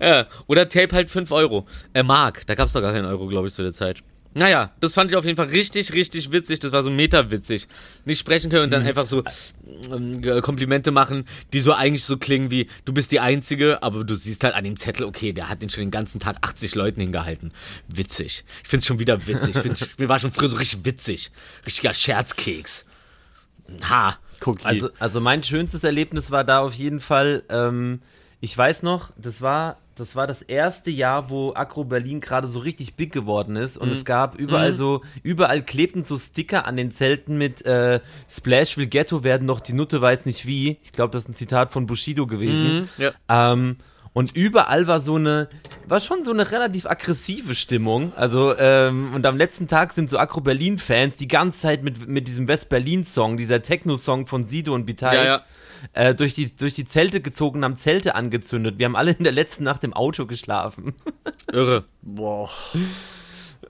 ja. Oder Tape halt 5 Euro. Äh, Mark, da gab's doch gar keinen Euro, glaube ich, zu der Zeit. Naja, das fand ich auf jeden Fall richtig, richtig witzig. Das war so meta-witzig. Nicht sprechen können und dann einfach so ähm, äh, Komplimente machen, die so eigentlich so klingen wie, du bist die Einzige, aber du siehst halt an dem Zettel, okay, der hat den schon den ganzen Tag 80 Leuten hingehalten. Witzig. Ich find's schon wieder witzig. Ich find, mir war schon früher so richtig witzig. Richtiger Scherzkeks. Ha. Cookie. Also, also mein schönstes Erlebnis war da auf jeden Fall, ähm, ich weiß noch, das war, das war das erste Jahr, wo Agro Berlin gerade so richtig big geworden ist und es gab überall so, überall klebten so Sticker an den Zelten mit äh, Splash will Ghetto werden, doch die Nutte weiß nicht wie. Ich glaube, das ist ein Zitat von Bushido gewesen. Ja. Ähm, und überall war so eine, war schon so eine relativ aggressive Stimmung. Also, ähm, und am letzten Tag sind so Agro Berlin-Fans die ganze Zeit mit, mit diesem West-Berlin-Song, dieser Techno-Song von Sido und Bitai, Ja, ja. Äh, durch, die, durch die Zelte gezogen und haben Zelte angezündet. Wir haben alle in der letzten Nacht im Auto geschlafen. Irre. Boah.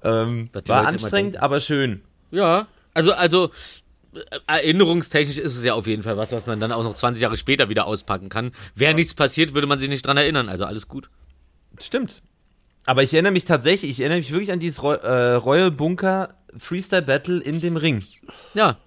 ähm, war anstrengend, aber schön. Ja. Also, also, äh, erinnerungstechnisch ist es ja auf jeden Fall was, was man dann auch noch 20 Jahre später wieder auspacken kann. Wäre nichts passiert, würde man sich nicht dran erinnern. Also alles gut. Stimmt. Aber ich erinnere mich tatsächlich, ich erinnere mich wirklich an dieses äh, Royal Bunker Freestyle Battle in dem Ring. Ja.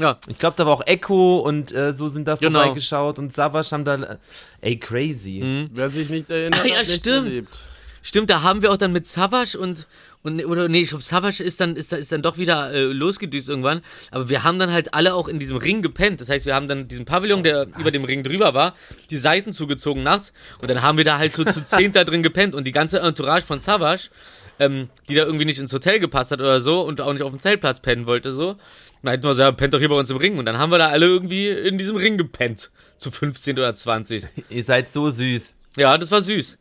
Ja. Ich glaube, da war auch Echo und äh, so sind da Genau. vorbeigeschaut und Savas haben da. Ey, crazy. Wer sich nicht erinnert, Ah, ja, hat nichts stimmt. erlebt. Stimmt, da haben wir auch dann mit Savage und und oder nee, ich glaube Savage ist dann ist, da- ist dann doch wieder äh, losgedüst irgendwann, aber wir haben dann halt alle auch in diesem Ring gepennt. Das heißt, wir haben dann diesen Pavillon, der über dem Ring drüber war, die Seiten zugezogen nachts und dann haben wir da halt so zu zehn da drin gepennt und die ganze Entourage von Savage, ähm, die da irgendwie nicht ins Hotel gepasst hat oder so und auch nicht auf dem Zeltplatz pennen wollte so, meinten wir so, ja, pennt doch hier bei uns im Ring und dann haben wir da alle irgendwie in diesem Ring gepennt zu 15 oder 20. Ihr seid so süß. Ja, das war süß.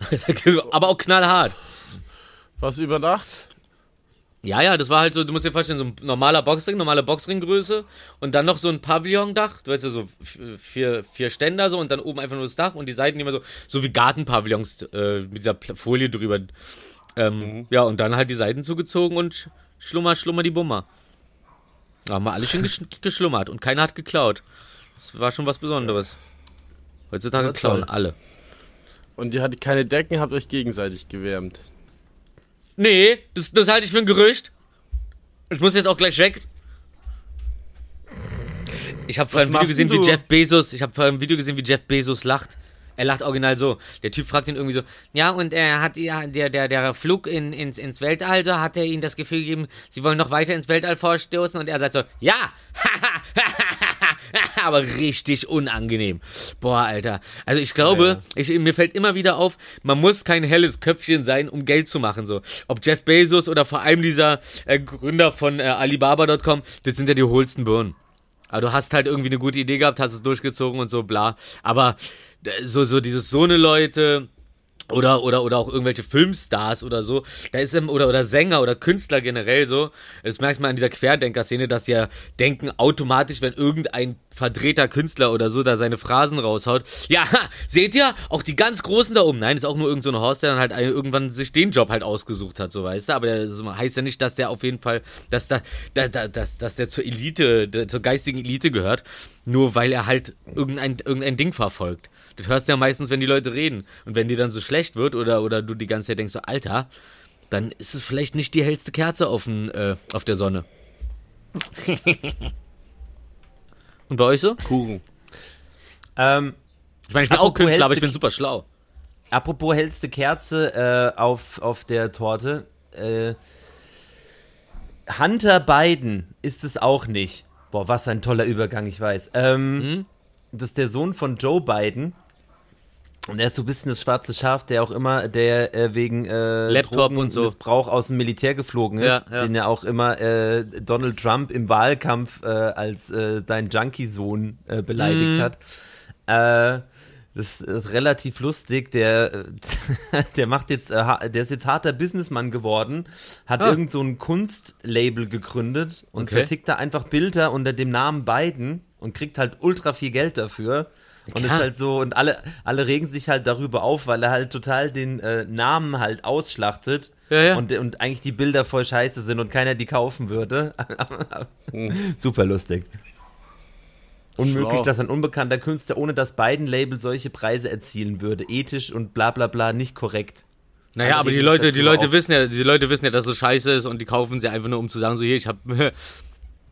aber auch knallhart. Was über Nacht? Ja, ja, das war halt so, du musst dir vorstellen, so ein normaler Boxring, normale Boxringgröße und dann noch so ein Pavillondach, du weißt ja, so vier, vier Ständer so und dann oben einfach nur das Dach und die Seiten immer so, so wie Gartenpavillons äh, mit dieser Folie drüber. Ähm, Ja, und dann halt die Seiten zugezogen und sch- schlummer, schlummer die Bummer. Da haben wir alle schön gesch geschlummert und keiner hat geklaut. Das war schon was Besonderes. Heutzutage klauen alle. Und ihr hattet keine Decken, habt euch gegenseitig gewärmt. Nee, das, das halte ich für ein Gerücht. Ich muss jetzt auch gleich weg. Ich habe vorhin ein Video gesehen, denn wie du? Jeff Bezos, ich habe vorhin ein Video gesehen, wie Jeff Bezos lacht. Er lacht original so. Der Typ fragt ihn irgendwie so, ja, und er hat ja, der, der, der Flug in, ins, ins Weltall, so hat er ihnen das Gefühl gegeben, sie wollen noch weiter ins Weltall vorstoßen und er sagt so, ja, aber richtig unangenehm. Boah, Alter. Also ich glaube, ich, mir fällt immer wieder auf, man muss kein helles Köpfchen sein, um Geld zu machen. So, ob Jeff Bezos oder vor allem dieser äh, Gründer von äh, Alibaba.com, das sind ja die hohlsten Birnen. Aber du hast halt irgendwie eine gute Idee gehabt, hast es durchgezogen und so, bla. Aber äh, so, so dieses so eine Leute oder, oder, oder auch irgendwelche Filmstars oder so, da ist im, oder, oder Sänger oder Künstler generell so, das merkst du mal an dieser Querdenker-Szene, dass ja denken automatisch, wenn irgendein verdrehter Künstler oder so da seine Phrasen raushaut, ja, seht ihr, auch die ganz Großen da oben, nein, ist auch nur irgend so Horst, der dann halt irgendwann sich den Job halt ausgesucht hat, so weißt du, aber das heißt ja nicht, dass der auf jeden Fall, dass da, da, da dass, dass der zur Elite, der, zur geistigen Elite gehört, nur weil er halt irgendein, irgendein Ding verfolgt. Das hörst du ja meistens, wenn die Leute reden. Und wenn dir dann so schlecht wird oder, oder du die ganze Zeit denkst, so, Alter, dann ist es vielleicht nicht die hellste Kerze auf, den, äh, auf der Sonne. Und bei euch so? Kuchen. Ähm, Ich meine, ich bin auch Künstler, aber ich bin super schlau. apropos hellste Kerze äh, auf, auf der Torte. Äh, Hunter Biden ist es auch nicht. Boah, was ein toller Übergang, ich weiß. Ähm, Hm? Das ist der Sohn von Joe Biden. Und er ist so ein bisschen das schwarze Schaf, der auch immer, der äh, wegen äh, Laptop und so. Drogenmissbrauch aus dem Militär geflogen ist, Ja, ja. den er auch immer äh, Donald Trump im Wahlkampf äh, als äh, sein Junkie-Sohn äh, Mhm. beleidigt hat. Äh, das ist relativ lustig. Der, äh, der macht jetzt, äh, der ist jetzt harter Businessmann geworden, hat Ah. irgend so ein Kunstlabel gegründet und Okay. vertickt da einfach Bilder unter dem Namen Biden und kriegt halt ultra viel Geld dafür. Und ist halt so, und alle, alle regen sich halt darüber auf, weil er halt total den äh, Namen halt ausschlachtet. Ja, ja. Und, und eigentlich die Bilder voll scheiße sind und keiner die kaufen würde. Super lustig. Unmöglich, Schlau. dass ein unbekannter Künstler ohne das beiden Label solche Preise erzielen würde. Ethisch und bla bla bla nicht korrekt. Naja, aber die Leute, die Leute wissen ja, die Leute wissen ja, dass es scheiße ist und die kaufen sie einfach nur, um zu sagen, so hier, ich hab.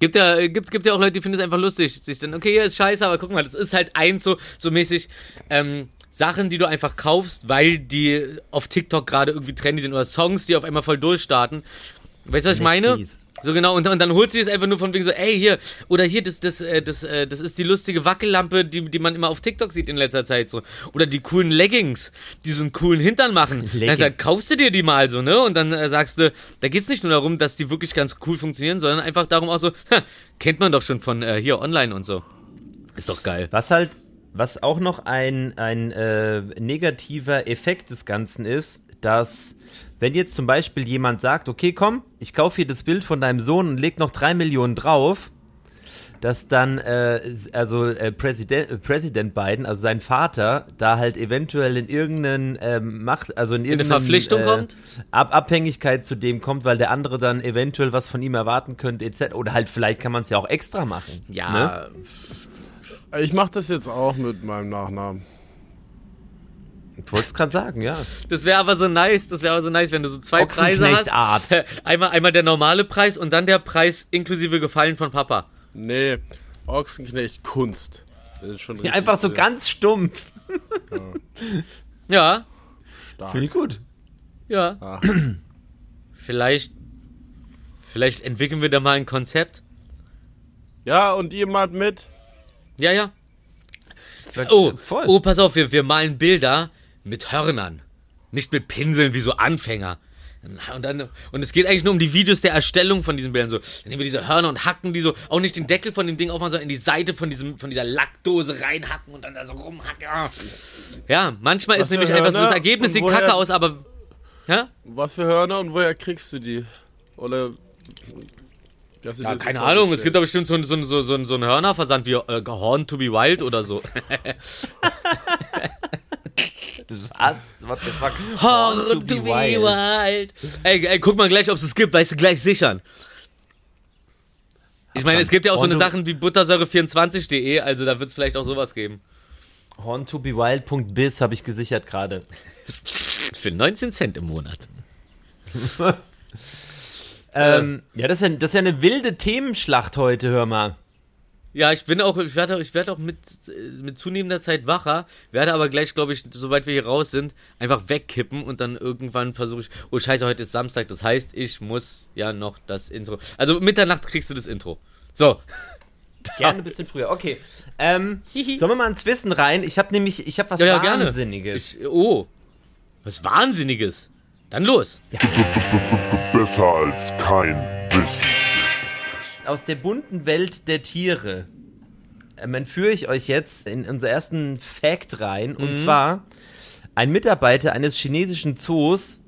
Gibt ja, gibt, gibt ja auch Leute, die finden es einfach lustig. Sich dann, okay, ja, ist scheiße, aber guck mal, das ist halt eins so, so mäßig, ähm, Sachen, die du einfach kaufst, weil die auf TikTok gerade irgendwie trendy sind oder Songs, die auf einmal voll durchstarten. Weißt du, was ich meine? NFTs. So genau, und, und dann holst du es einfach nur von wegen so, ey, hier, oder hier, das, das, äh, das, äh, das ist die lustige Wackellampe, die, die man immer auf TikTok sieht in letzter Zeit so. Oder die coolen Leggings, die so einen coolen Hintern machen. Dann Leggings. sag, kaufst du dir die mal so, ne? Und dann äh, sagst du, da geht's nicht nur darum, dass die wirklich ganz cool funktionieren, sondern einfach darum auch so, ha, kennt man doch schon von äh, hier online und so. Ist doch geil. Was halt, was auch noch ein, ein äh, negativer Effekt des Ganzen ist, dass wenn jetzt zum Beispiel jemand sagt, okay, komm, ich kaufe hier das Bild von deinem Sohn und leg noch drei Millionen drauf, dass dann äh, also äh, Präsident, äh, Präsident Biden, also sein Vater, da halt eventuell in irgendeinen ähm, Macht, also in irgendeine Verpflichtung kommt? Ab Abhängigkeit zu dem kommt, weil der andere dann eventuell was von ihm erwarten könnte, etc. Oder halt vielleicht kann man es ja auch extra machen. Ja, Ne? Ich mache das jetzt auch mit meinem Nachnamen. Ich wollte es gerade sagen, ja. das wäre aber so nice, das wäre aber so nice, wenn du so zwei Preise hast. Ochsenknecht-Art. Einmal, einmal der normale Preis und dann der Preis inklusive Gefallen von Papa. Nee, Ochsenknecht Kunst. Das ist schon Ja, einfach so ganz stumpf. Ja, stark. Finde ich gut. ja. Ah. Vielleicht, vielleicht entwickeln wir da mal ein Konzept. Ja, und ihr malt mit? Ja, ja. Oh, voll. oh, pass auf, wir, wir malen Bilder mit Hörnern. Nicht mit Pinseln wie so Anfänger. Und, dann, und es geht eigentlich nur um die Videos der Erstellung von diesen Bildern. So, dann nehmen wir diese Hörner und hacken die so, auch nicht den Deckel von dem Ding aufmachen, sondern in die Seite von, diesem, von dieser Lackdose reinhacken und dann da so rumhacken. Ah. Ja, manchmal Was ist nämlich für einfach so, das Hörner? Ergebnis sieht kacke aus, aber. Ja? Was für Hörner und woher kriegst du die? Oder. Ja, keine Ahnung, es gibt doch bestimmt so, so, so, so, so einen Hörnerversand wie äh, Horn to be Wild oder so. Was? What the fuck? Horn to, be, wild. Ey, ey, guck mal gleich, ob es es gibt, weißt du, gleich sichern. Ich meine, es gibt ja auch so eine Sachen wie buttersäure24.de, also da wird es vielleicht auch sowas geben. Horntobewild.biz habe ich gesichert gerade. Für 19 Cent im Monat. Ähm, ja, das ist ja, das ist ja eine wilde Themenschlacht heute, hör mal. Ja, ich bin auch, ich werde auch, ich werde auch mit, äh, mit zunehmender Zeit wacher, werde aber gleich, glaube ich, sobald wir hier raus sind, einfach wegkippen und dann irgendwann versuche ich, oh scheiße, heute ist Samstag, das heißt, ich muss ja noch das Intro. Also Mitternacht kriegst du das Intro. So. Gerne ein bisschen früher. Okay. Ähm, sollen wir mal ins Wissen rein? Ich habe nämlich, ich habe was Ja, ja, gerne. Wahnsinniges. Ich, oh. Was Wahnsinniges. Dann los. Besser als kein Wissen. Aus der bunten Welt der Tiere ähm, entführe ich euch jetzt in unser ersten Fact rein. Und zwar, ein Mitarbeiter eines chinesischen Zoos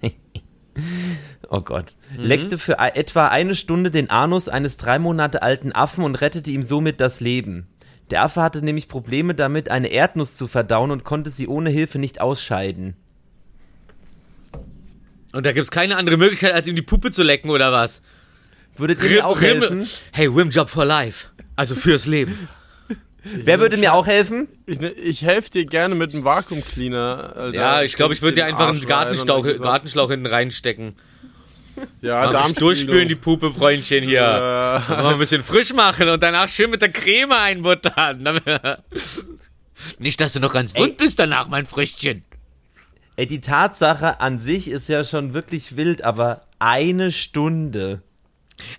Oh Gott. Leckte für etwa eine Stunde den Anus eines drei Monate alten Affen und rettete ihm somit das Leben. Der Affe hatte nämlich Probleme damit, eine Erdnuss zu verdauen und konnte sie ohne Hilfe nicht ausscheiden. Und da gibt's keine andere Möglichkeit, als ihm die Puppe zu lecken, oder was? Würdet ihr mir auch Rim- helfen? Hey, Rimjob for life. Also fürs Leben. Wer würde mir auch helfen? Ich, ich helfe dir gerne mit einem Vakuumcleaner. Alter. Ja, ich glaube, ich würde dir einfach einen Arsch Gartenschlauch, Gartenschlauch hinten reinstecken. Ja, Darmspiegelung. durchspülen die Puppe, Freundchen hier. Ja. Mal ein bisschen frisch machen und danach schön mit der Creme einbuttern. Nicht, dass du noch ganz wund bist danach, mein Früchtchen. Ey, die Tatsache an sich ist ja schon wirklich wild, aber eine Stunde.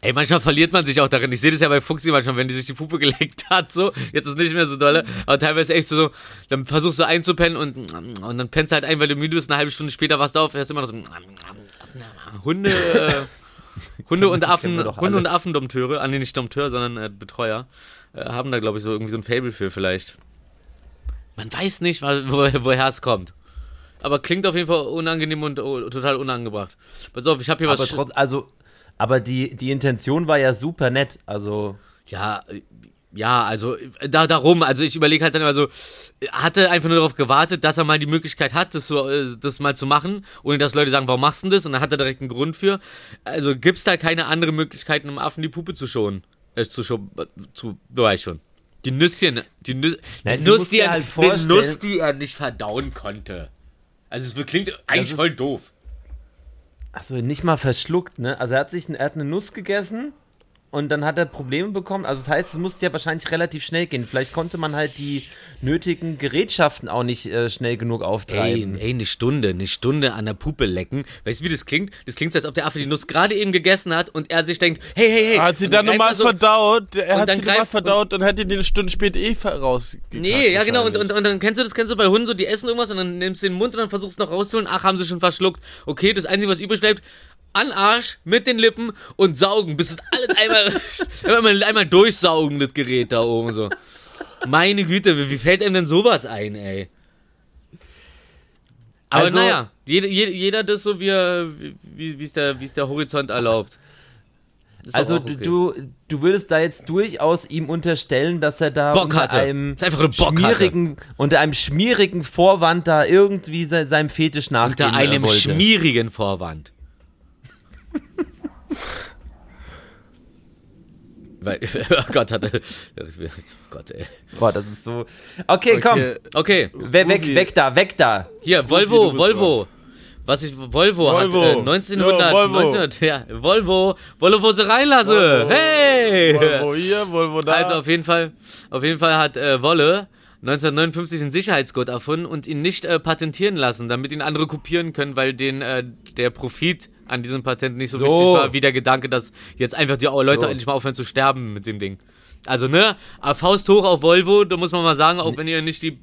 Ey, manchmal verliert man sich auch darin. Ich sehe das ja bei Fuchsi manchmal, wenn die sich die Puppe geleckt hat, so. Jetzt ist nicht mehr so dolle. Aber teilweise echt so, dann versuchst du einzupennen und, und dann pennst du halt ein, weil du müde bist. Eine halbe Stunde später warst du auf, hörst immer noch so. Hunde, äh, Hunde und Affen, Hunde und Affendompteure, ah nee, nicht Dompteur, sondern äh, Betreuer, äh, haben da, glaube ich, so irgendwie so ein Fable für vielleicht. Man weiß nicht, wo, woher es kommt. Aber klingt auf jeden Fall unangenehm und oh, total unangebracht. Pass auf, ich habe hier Aber was. trotz, also, aber die, die Intention war ja super nett. Also, Ja, äh, ja, also äh, da darum, also ich überlege halt dann immer so, äh, hatte einfach nur darauf gewartet, dass er mal die Möglichkeit hat, das, so, das mal zu machen, ohne dass Leute sagen, warum machst du denn das? Und dann hat er direkt einen Grund für. Also gibt's da keine andere Möglichkeit, einem Affen die Puppe zu schonen? Äh, zu schonen, zu, du weißt schon. Die Nüsschen, die, Nüs Nein, die Nuss, die er, halt Nuss, die er nicht verdauen konnte. Also es klingt eigentlich voll doof. Achso, nicht mal verschluckt, ne? Also er hat sich, er hat eine Nuss gegessen und dann hat er Probleme bekommen. Also das heißt, es musste ja wahrscheinlich relativ schnell gehen. Vielleicht konnte man halt die nötigen Gerätschaften auch nicht äh, schnell genug Ey, auftreiben. ey, eine Stunde, eine Stunde an der Puppe lecken. Weißt du, wie das klingt? Das klingt so, als ob der Affe die Nuss gerade eben gegessen hat und er sich denkt, hey, hey, hey. Er hat sie Und dann nochmal so- verdaut. Er und hat dann sie nochmal verdaut und hat ihn eine Stunde später eh rausgekackt. Nee, ja genau, und, und, und dann kennst du das, kennst du bei Hunden so, die essen irgendwas und dann nimmst du den Mund und dann versuchst du noch rauszuholen, ach, haben sie schon verschluckt. Okay, das Einzige, was übrig bleibt, an Arsch, mit den Lippen und saugen, bis es alles einmal, einmal, einmal durchsaugen, das Gerät da oben so. Meine Güte, wie, fällt einem denn sowas ein, ey? Aber Also- naja, jeder, jeder, das so, wie es der, der Horizont erlaubt. Also okay. du, du würdest da jetzt durchaus ihm unterstellen, dass er da Bock unter einem einen Bock hatte. schmierigen, unter einem schmierigen Vorwand da irgendwie se, seinem Fetisch nachgehen unter einem wollte. schmierigen Vorwand. Weil, oh Gott, hatte. Oh Gott, ey. Boah, das ist so. Okay, komm. Okay. Okay, We weg, weg da, weg da. hier, du Volvo, Volvo. Was ich, Volvo, Volvo. hat äh, 1900, Ja, Volvo. 1900, ja, Volvo, Volvo, wo sie reinlasse. Volvo. Hey! Volvo hier, Volvo da. Also auf jeden Fall, auf jeden Fall hat äh, Wolle 1959 einen Sicherheitsgurt erfunden und ihn nicht äh, patentieren lassen, damit ihn andere kopieren können, weil den äh, der Profit an diesem Patent nicht so, So. wichtig war, wie der Gedanke, dass jetzt einfach die Leute So. endlich mal aufhören zu sterben mit dem Ding. Also ne, Faust hoch auf Volvo, da muss man mal sagen, auch wenn ihr nicht die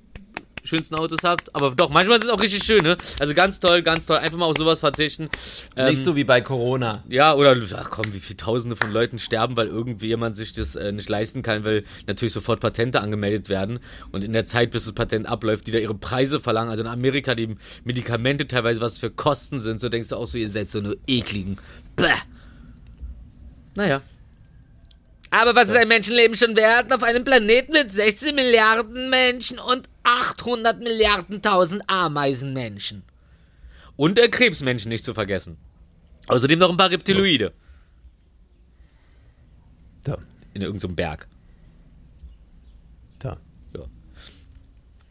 schönsten Autos habt, aber doch, manchmal ist es auch richtig schön, ne? Also ganz toll, ganz toll, einfach mal auf sowas verzichten. Ähm, Nicht so wie bei Corona. ja, oder ach komm, wie viele Tausende von Leuten sterben, weil irgendwie jemand sich das äh, nicht leisten kann, weil natürlich sofort Patente angemeldet werden und in der Zeit, bis das Patent abläuft, die da ihre Preise verlangen. Also in Amerika die Medikamente teilweise, was für Kosten sind, so denkst du auch so, ihr seid so nur ekligen. Bäh. Naja. Aber was ist ein Menschenleben schon wert auf einem Planeten mit 16 Milliarden Menschen und 800 Milliarden tausend Ameisenmenschen? Und äh, Krebsmenschen nicht zu vergessen. Außerdem noch ein paar Reptiloide. Da, In irgendeinem Berg. da. Ja.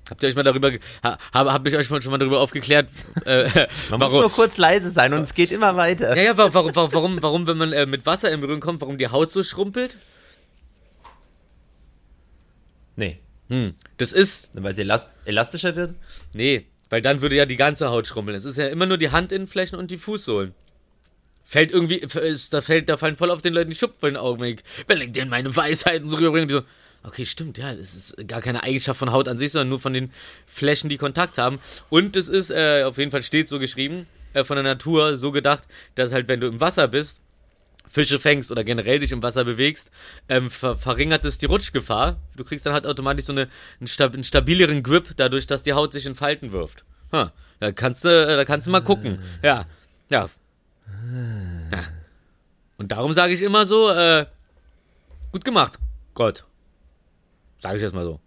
Habt ihr euch mal darüber, ha, hab, hab ich euch mal schon mal darüber aufgeklärt, äh, Man muss nur kurz leise sein und es geht immer weiter. ja, ja, wa- warum, warum, warum, warum, wenn man äh, mit Wasser in Berührung kommt, warum die Haut so schrumpelt? Nee, Hm, das ist, weil sie elas elastischer wird. nee, weil dann würde ja die ganze Haut schrumpeln. Es ist ja immer nur die Handinnenflächen und die Fußsohlen. Fällt irgendwie, ist, da fällt, da fallen voll auf den Leuten die Schuppen von den Augen, wenn ich, wenn ich denen meine Weisheiten so rüberbringe, die so, okay, stimmt, ja, das ist gar keine Eigenschaft von Haut an sich, sondern nur von den Flächen, die Kontakt haben. Und es ist, äh, auf jeden Fall steht so geschrieben, äh, von der Natur so gedacht, dass halt, wenn du im Wasser bist, Fische fängst oder generell dich im Wasser bewegst, ähm, ver verringert es die Rutschgefahr. Du kriegst dann halt automatisch so eine, einen, stab einen stabileren Grip, dadurch, dass die Haut sich in Falten wirft. Ha, da kannst du, äh, da kannst du mal gucken. Ja, ja. ja. Und darum sage ich immer so, äh, gut gemacht, Gott. Sage ich jetzt mal so.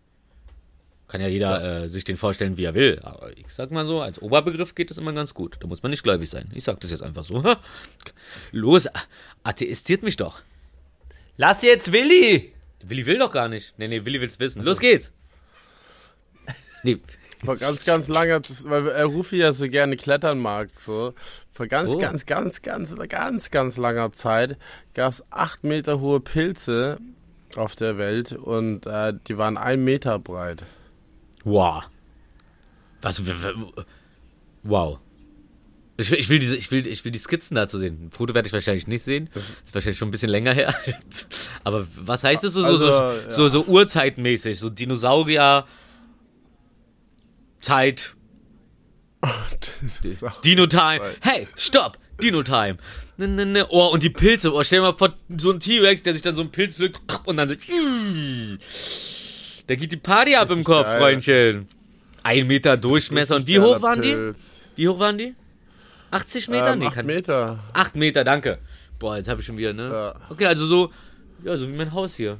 Kann ja jeder Äh, sich den vorstellen, wie er will. Aber ich sag mal so, als Oberbegriff geht es immer ganz gut. Da muss man nicht gläubig sein. Ich sag das jetzt einfach so. Los, atheistiert mich doch. Lass jetzt Willi! Willi will doch gar nicht. Nee, nee, Willi will's wissen. Los geht's. Nee, Vor ganz, ganz langer Zeit, weil Rufi ja so gerne klettern mag, so. Vor ganz, Oh. ganz, ganz, ganz, ganz, ganz langer Zeit gab es acht Meter hohe Pilze auf der Welt und äh, die waren ein Meter breit. Wow. Was, wow. Ich, will- ich, will diese, ich, will, ich will die Skizzen dazu sehen. Ein Foto werde ich wahrscheinlich nicht sehen. Ist wahrscheinlich schon ein bisschen länger her. Aber was heißt das so, so, so, Also, so, so urzeitmäßig? So Dinosaurier, Zeit, Dino-Time. Hey, stopp! Dino-Time. Ne, ne, ne. Oh, und die Pilze. Oh, stell dir mal vor, so ein T-Rex, der sich dann so ein Pilz pflückt und dann so. Da geht die Party ab im Kopf, geil. Freundchen. Ein Meter Durchmesser. Und wie hoch waren die? Pilz. Wie hoch waren die? 80 Meter? Ähm, nee, acht kann, Meter. 8 Meter, danke. Boah, jetzt habe ich schon wieder, ne? Ja. Okay, also so. Ja, so wie mein Haus hier.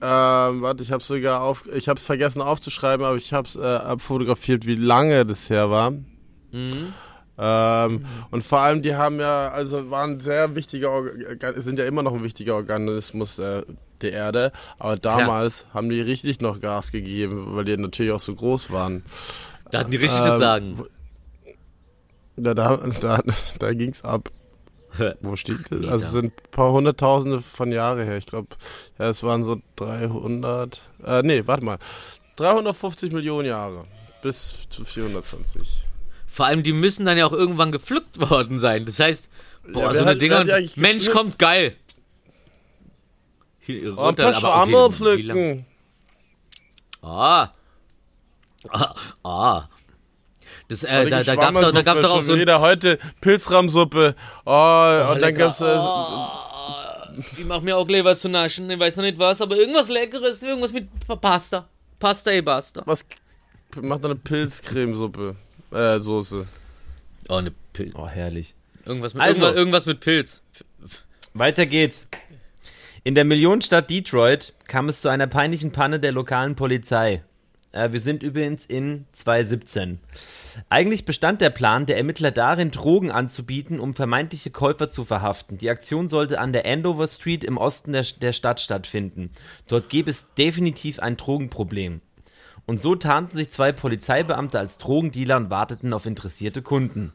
Ähm, warte, ich habe sogar auf, ich habe es vergessen aufzuschreiben, aber ich habe es äh, abfotografiert, wie lange das her war. Mhm. Ähm, und vor allem, die haben ja, also waren sehr wichtiger, Orga- sind ja immer noch ein wichtiger Organismus äh, der Erde, aber damals haben die richtig noch Gas gegeben, weil die natürlich auch so groß waren. Da hatten die richtig das Ähm, Sagen. wo- Da, da, da, da ging's ab. Wo steht das? Also es sind ein paar hunderttausende von Jahre her. Ich glaube, ja, es waren so 300. Äh, nee, warte mal. 350 Millionen Jahre. Bis zu 420. Vor allem, die müssen dann ja auch irgendwann gepflückt worden sein. Das heißt, boah, Ja, so eine hat- Dinger. Mensch, gepflückt? kommt geil. Hier, Oh, runter, ein paar okay, pflücken. Ah. Ah. ah. Das, äh, da, da gab's doch, da gab's doch auch so wieder heute Pilzrahmsuppe. Oh, und dann gab's äh, Die macht mir auch Leber zu naschen, ich weiß noch nicht was, aber irgendwas Leckeres, irgendwas mit Pasta. Pasta e basta. was macht eine Pilzcremesuppe. Äh, Soße. Oh, eine Pilz. Oh, herrlich. Irgendwas mit, Also. irgendwas, irgendwas mit Pilz. Weiter geht's. In der Millionenstadt Detroit kam es zu einer peinlichen Panne der lokalen Polizei. Äh, wir sind übrigens in 2017. Eigentlich bestand der Plan der Ermittler darin, Drogen anzubieten, um vermeintliche Käufer zu verhaften. Die Aktion sollte an der Andover Street im Osten der, der Stadt stattfinden. Dort gäbe es definitiv ein Drogenproblem. Und so tarnten sich zwei Polizeibeamte als Drogendealer und warteten auf interessierte Kunden.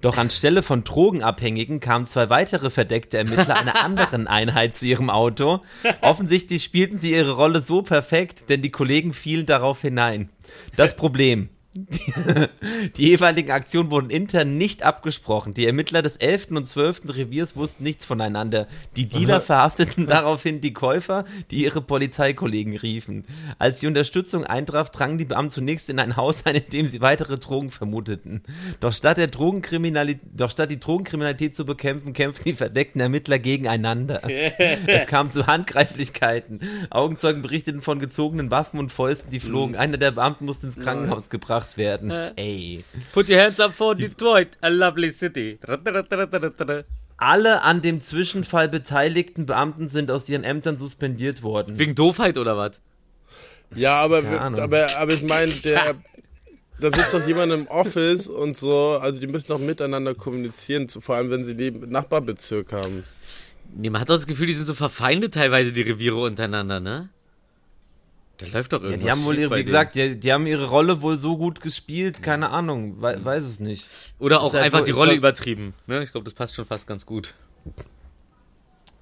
Doch anstelle von Drogenabhängigen kamen zwei weitere verdeckte Ermittler einer anderen Einheit zu ihrem Auto. Offensichtlich spielten sie ihre Rolle so perfekt, denn die Kollegen fielen darauf hinein. Das Problem. Die, jeweiligen Aktionen wurden intern nicht abgesprochen. Die Ermittler des 11. und 12. Reviers wussten nichts voneinander. Die Dealer verhafteten daraufhin die Käufer, die ihre Polizeikollegen riefen. Als die Unterstützung eintraf, drangen die Beamten zunächst in ein Haus ein, in dem sie weitere Drogen vermuteten. Doch statt, der Drogenkriminalität, doch statt die Drogenkriminalität zu bekämpfen, kämpften die verdeckten Ermittler gegeneinander. es kam zu Handgreiflichkeiten. Augenzeugen berichteten von gezogenen Waffen und Fäusten, die flogen. Einer der Beamten musste ins Krankenhaus gebracht werden. Ey. Put your hands up for Detroit, a lovely city. Alle an dem Zwischenfall beteiligten Beamten sind aus ihren Ämtern suspendiert worden. Wegen Doofheit oder was? Ja, aber, aber, aber ich meine, der. Da sitzt doch jemand im Office und so, also die müssen doch miteinander kommunizieren, vor allem wenn sie neben Nachbarbezirk haben. Nee, man hat doch das Gefühl, die sind so verfeindet teilweise, die Reviere untereinander, ne? Da läuft doch Ja, irgendwas die haben wohl, ihre, wie gesagt, die, die haben ihre Rolle wohl so gut gespielt, keine Ahnung, wei- weiß es nicht. Oder auch halt einfach die Rolle übertrieben. Ne? Ich glaube, das passt schon fast ganz gut.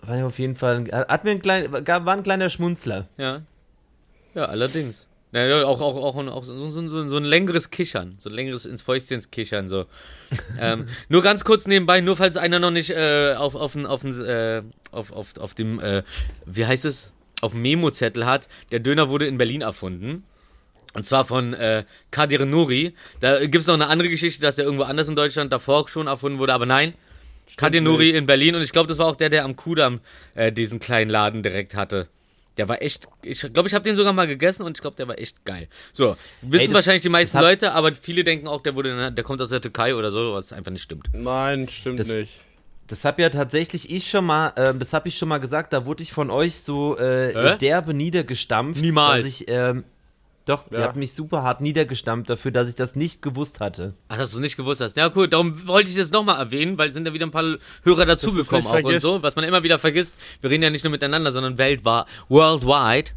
War ja auf jeden Fall, hat mir ein klein, war ein kleiner Schmunzler. Ja. Ja, allerdings. Ja, ja, auch, auch, auch, auch so, so, so, so ein längeres Kichern. So ein längeres ins Fäustchen kichern. So. ähm, nur ganz kurz nebenbei, nur falls einer noch nicht äh, auf, auf, auf, äh, auf, auf, auf dem, äh, wie heißt es, auf dem Memo-Zettel hat. Der Döner wurde in Berlin erfunden. Und zwar von äh, Kadir Nuri. Da gibt es noch eine andere Geschichte, dass der irgendwo anders in Deutschland davor schon erfunden wurde, aber nein. Kadir Nuri in Berlin und ich glaube, das war auch der, der am Kudamm äh, diesen kleinen Laden direkt hatte. Der war echt, ich glaube, ich habe den sogar mal gegessen und ich glaube, der war echt geil. So, wissen Ey, das- wahrscheinlich die meisten Leute, aber viele denken auch, der wurde, der kommt aus der Türkei oder so, was einfach nicht stimmt. Nein, stimmt Das- nicht. Das hab ja tatsächlich ich schon mal, ähm, das habe ich schon mal gesagt, da wurde ich von euch so äh, Hä? derbe niedergestampft. Niemals. Dass ich, ähm, doch, ihr Ja. habt mich super hart niedergestampft dafür, dass ich das nicht gewusst hatte. Ach, dass du nicht gewusst hast. Ja, cool, darum wollte ich es jetzt nochmal erwähnen, weil es sind ja wieder ein paar Hörer dazugekommen auch und vergisst. so, was man immer wieder vergisst. Wir reden ja nicht nur miteinander, sondern weltweit, worldwide.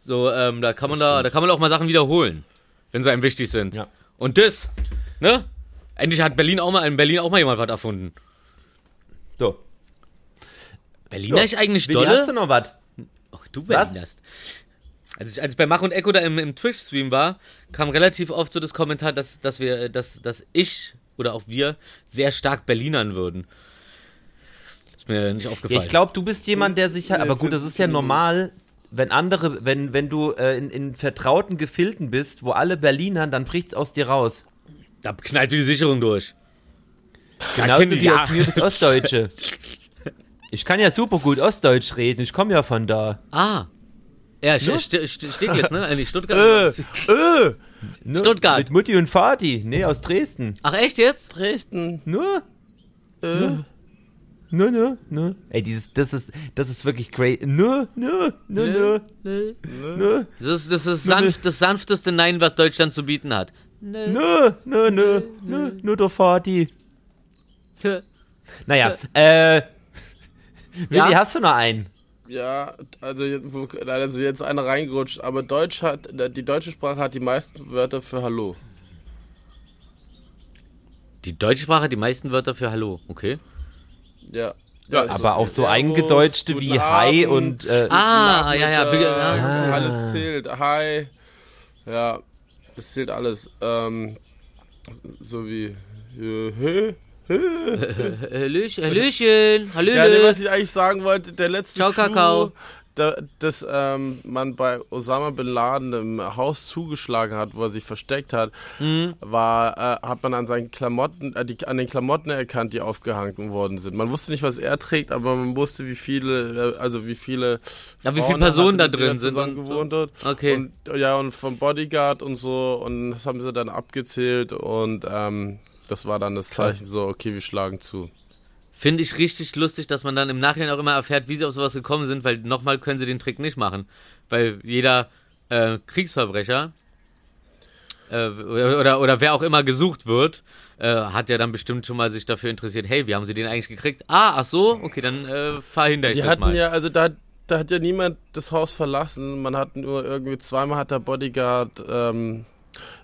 So, ähm, da kann man da, da kann man auch mal Sachen wiederholen, wenn sie einem wichtig sind. Ja. Und das, ne? Endlich hat Berlin auch mal, in Berlin auch mal jemand was erfunden. So. Berliner Ja. ist eigentlich Willi, hast du dolle? noch was? Oh, du? Berlinerst. Als ich, als ich bei Mach und Echo da im, im Twitch-Stream war, kam relativ oft so das Kommentar, dass, dass wir, dass, dass ich oder auch wir sehr stark Berlinern würden. Ist mir nicht aufgefallen. Ja, ich glaube, du bist jemand, der sich halt, aber gut, das ist ja normal, wenn andere, wenn, wenn du äh, in, in vertrauten Gefilden bist, wo alle Berlinern, dann bricht's aus dir raus. da knallt mir die Sicherung durch. Genauso wie ich, ja. aus mir das Ostdeutsche. Ich kann ja super gut Ostdeutsch reden, ich komme ja von da. Ah. Ja, St St St Steglitz, ne? Eigentlich Stuttgart. äh, ne, Stuttgart. Mit Mutti und Vati, nee, aus Dresden. Ach, echt jetzt? Dresden. Nur, Äh, nur, nur, nur. Ey, dieses, das ist, das ist wirklich great. Nur, nur, nur, nur, Nö. nur, Das ist, das ist sanft, das sanfteste Nein, was Deutschland zu bieten hat. nur, nur, nur, nur, nur der Vati. Naja, äh, Ja? Willi, hast du noch einen? Ja, also jetzt, also jetzt einer reingerutscht, aber Deutsch hat, die deutsche Sprache hat die meisten Wörter für Hallo. Die deutsche Sprache hat die meisten Wörter für Hallo, okay. Ja. Ja, es Aber auch so Servus, eingedeutschte wie Hi und äh, Ah, ja, ja. Nachmittag, ja. Alles zählt. Hi. Ja, das zählt alles. Ähm, so wie. äh, hä? Hallöchen, Hallöchen, Ja, nee, was Hallöchen. ich eigentlich sagen wollte, der letzte Ciao, Clou, Kakao. Da, dass ähm, man bei Osama Bin Laden im Haus zugeschlagen hat, wo er sich versteckt hat, Mhm. war, äh, hat man an seinen Klamotten, äh, die, an den Klamotten erkannt, die aufgehangen worden sind. Man wusste nicht, was er trägt, aber man wusste, wie viele, äh, also wie viele, Ja, wie viele er Personen hatte, da drin sind und gewohnt hat. Okay. Und, ja, und vom Bodyguard und so, und das haben sie dann abgezählt und ähm, das war dann das Zeichen so, okay, wir schlagen zu. Finde ich richtig lustig, dass man dann im Nachhinein auch immer erfährt, wie sie auf sowas gekommen sind, weil nochmal können sie den Trick nicht machen. Weil jeder äh, Kriegsverbrecher äh, oder, oder, oder wer auch immer gesucht wird, äh, hat ja dann bestimmt schon mal sich dafür interessiert, hey, wie haben sie den eigentlich gekriegt? Ah, ach so, okay, dann äh, verhindere ich Die das hatten mal. ja, also da, da hat ja niemand das Haus verlassen. Man hat nur irgendwie zweimal hat der Bodyguard ähm,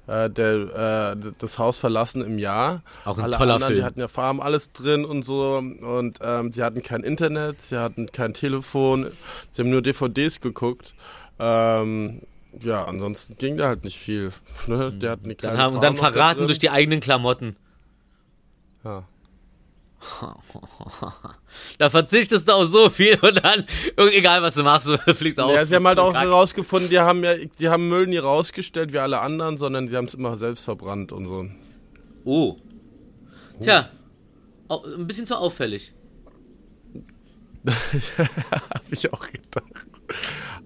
äh, der, äh, das Haus verlassen im Jahr. Auch ein Alle toller anderen, Film. Die hatten ja Farm alles drin und so und ähm, sie hatten kein Internet, sie hatten kein Telefon, sie haben nur DVDs geguckt. Ähm, ja, ansonsten ging da halt nicht viel. Ne? Hatten die dann kleine haben, und dann Farm noch da verraten durch die eigenen Klamotten. Ja. Da verzichtest du auf so viel und dann, egal was du machst, du fliegst auf. Ja, sie haben halt auch herausgefunden, die haben ja, die haben Müll nie rausgestellt wie alle anderen, sondern sie haben es immer selbst verbrannt und so. Oh. Tja, au- ein bisschen zu auffällig. Hab ich auch gedacht.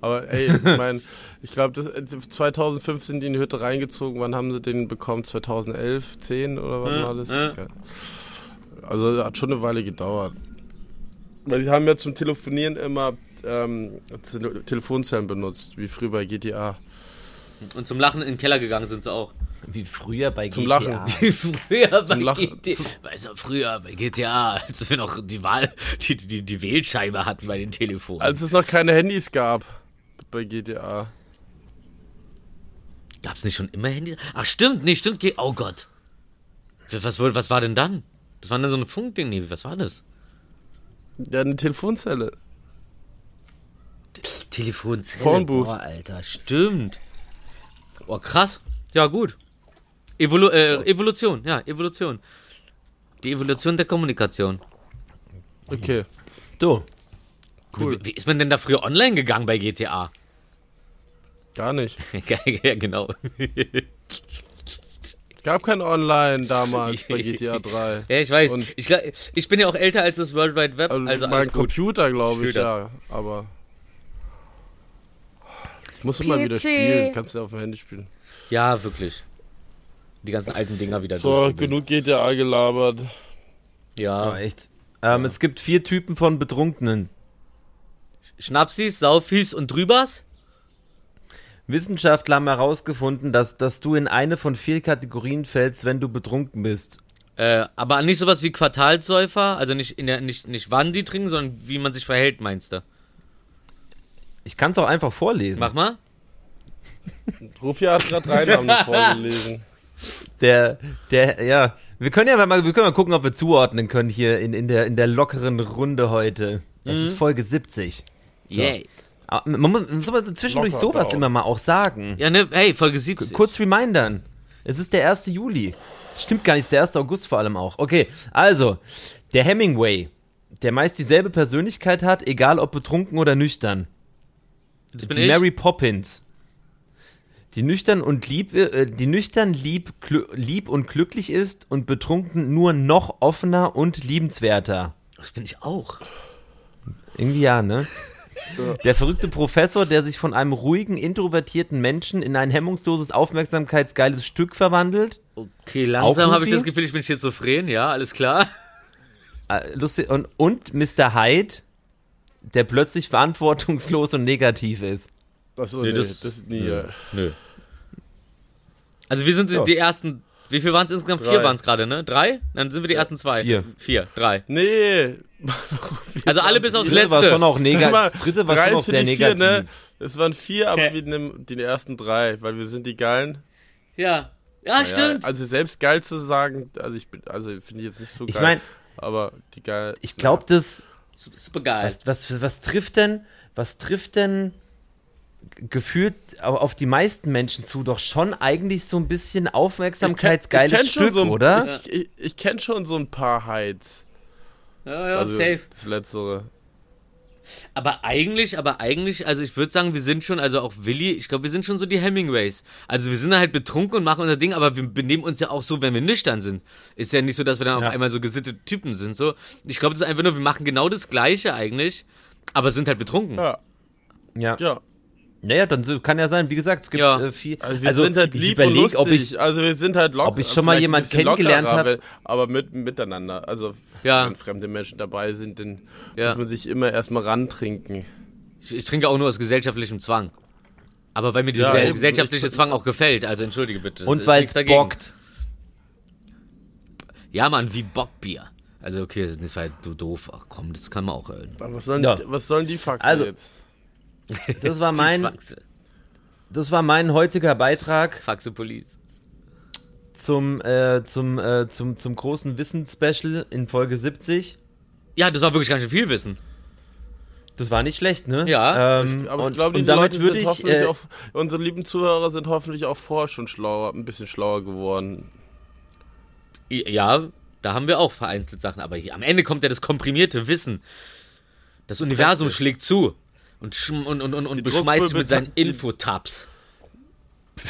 Aber ey, ich meine, ich glaube, 2005 sind die in die Hütte reingezogen. Wann haben sie den bekommen? 2011, 10 oder wann Ja, war das? ja. Also hat schon eine Weile gedauert. Weil die haben ja zum Telefonieren immer ähm, Tele- Telefonzellen benutzt, wie früher bei GTA. Und zum Lachen in den Keller gegangen sind sie auch. wie früher bei Zum GTA. Lachen. früher bei Lachen. GTA. Weißt du, früher bei GTA, als wir noch die Wahl, die, die, die Wählscheibe hatten bei den Telefonen. Als es noch keine Handys gab bei GTA. Gab's nicht schon immer Handys? Ach stimmt, nee, stimmt. Oh Gott. Was, was war denn dann? Das war dann so ein Funkding. Nee, was war das? Ja, eine Telefonzelle. Telefonzelle. Phonebooth. Boah, Alter, stimmt. Oh, krass. Ja, gut. Evolu äh, Evolution, ja, Evolution. Die Evolution der Kommunikation. Okay. Du, Cool. Wie, wie ist man denn da früher online gegangen bei GTA? Gar nicht. ja, genau. Gab kein Online damals bei GTA 3. Ja, ich weiß. Und- Ich, ich bin ja auch älter als das World Wide Web, Also, also mein. Computer, glaube ich, das. ja. Aber. Ich muss mal wieder spielen. Kannst du auf dem Handy spielen. Ja, wirklich. Die ganzen alten Dinger wieder So, genug GTA gelabert. Ja. oh, echt. Ähm, Es gibt vier Typen von Betrunkenen. Schnapsis, Saufis und Drübers? Wissenschaftler haben herausgefunden, dass, dass du in eine von vier Kategorien fällst, wenn du betrunken bist. Äh, aber nicht sowas wie Quartalsäufer, also nicht, in der, nicht, nicht wann die trinken, sondern wie man sich verhält, meinst du? Ich kann es auch einfach vorlesen. Mach mal. Rufia hat gerade drei Namen vorgelesen. Der, der, ja. Wir können ja mal, wir können mal gucken, ob wir zuordnen können hier in, in, der, in der lockeren Runde heute. Das ist Folge 70. So. Yay. Ah, Man muss, man muss aber zwischendurch Locker sowas drauf. immer mal auch sagen. Ja, ne, hey, Folge 70. Kurz remindern. Es ist der 1. Juli. Das stimmt gar nicht, es ist der 1. August vor allem auch. Okay, also, der Hemingway, der meist dieselbe Persönlichkeit hat, egal ob betrunken oder nüchtern. Das bin die ich. Mary Poppins. Die nüchtern und lieb, äh, die nüchtern lieb, glü- lieb und glücklich ist und betrunken nur noch offener und liebenswerter. Das bin ich auch. Irgendwie ja, ne? Der verrückte Professor, der sich von einem ruhigen, introvertierten Menschen in ein hemmungsloses, aufmerksamkeitsgeiles Stück verwandelt. Okay, langsam habe ich das Gefühl, ich bin schizophren, ja, alles klar. Äh, lustig, und, und Mr. Hyde, der plötzlich verantwortungslos und negativ ist. Achso, Nee, nee, das- das, ist nie. Nö. Nö. Also wir sind die, Ja. die ersten, wie viel waren es insgesamt? Vier Drei. waren es gerade, ne? Drei? Dann sind wir die ersten zwei. vier. Vier, drei. Nee. Also alle bis aufs Das dritte war letzte. schon auch negativ. mal, Das dritte war drei schon auch ist sehr die vier, negativ. ne? Es waren vier, aber wir nehmen die ersten drei, weil wir sind die Geilen. Ja. Ja, Ja, stimmt. also selbst geil zu sagen, also ich bin, also finde ich jetzt nicht so geil. Ich meine, aber die geil. ich glaube, das, Super geil. was, was, was trifft denn, was trifft denn gefühlt au- auf die meisten Menschen zu doch schon eigentlich so ein bisschen aufmerksamkeitsgeiles Stück, so ein, oder? Ich, ich, ich kenne schon so ein paar Heights. Ja, ja, Also safe. das Letztere. Aber eigentlich, aber eigentlich, also ich würde sagen, wir sind schon, also auch Willi, ich glaube, wir sind schon so die Hemingways. Also wir sind halt betrunken und machen unser Ding, aber wir benehmen uns ja auch so, wenn wir nüchtern sind. Ist ja nicht so, dass wir dann Ja. auf einmal so gesittete Typen sind. So, ich glaube, das ist einfach nur, wir machen genau das Gleiche eigentlich, aber sind halt betrunken. Ja, Ja. ja. Naja, dann so- kann ja sein. Wie gesagt, es gibt Ja. äh, viel. Also wir sind halt ich lieb und überleg, lustig. ob ich, also wir sind halt locker. ob ich schon mal vielleicht ein jemand bisschen kennengelernt lockerer, hab. weil- Aber mit, miteinander. Also Ja. wenn fremde Menschen dabei sind, dann Ja. muss man sich immer erstmal rantrinken. Ich, ich trinke auch nur aus gesellschaftlichem Zwang. Aber weil mir Ja, dieser eben. gesellschaftliche Ich- Zwang auch gefällt, also entschuldige bitte. und weil es bockt. Ja, Mann, wie Bockbier. Also okay, das war du doof. Ach komm, das kann man auch hören. Aber was sollen, Ja. die, was sollen die Faxen Also, jetzt? Das war mein, das war mein heutiger Beitrag Faxe Police. zum, äh, zum, äh, zum, zum großen Wissensspecial in Folge 70. Ja, das war wirklich ganz schön viel Wissen. Das war nicht schlecht, ne? Ja, ähm, Aber und, ich glaube, die damit Leute würde sind ich. hoffentlich Äh, auch, unsere lieben Zuhörer sind hoffentlich auch vorher schon schlauer, ein bisschen schlauer geworden. Ja, da haben wir auch vereinzelt Sachen, aber hier, am Ende kommt ja das komprimierte Wissen. Das Universum Richtig. schlägt zu und, schm- und, und, und, und beschmeißt mit seinen Infotabs.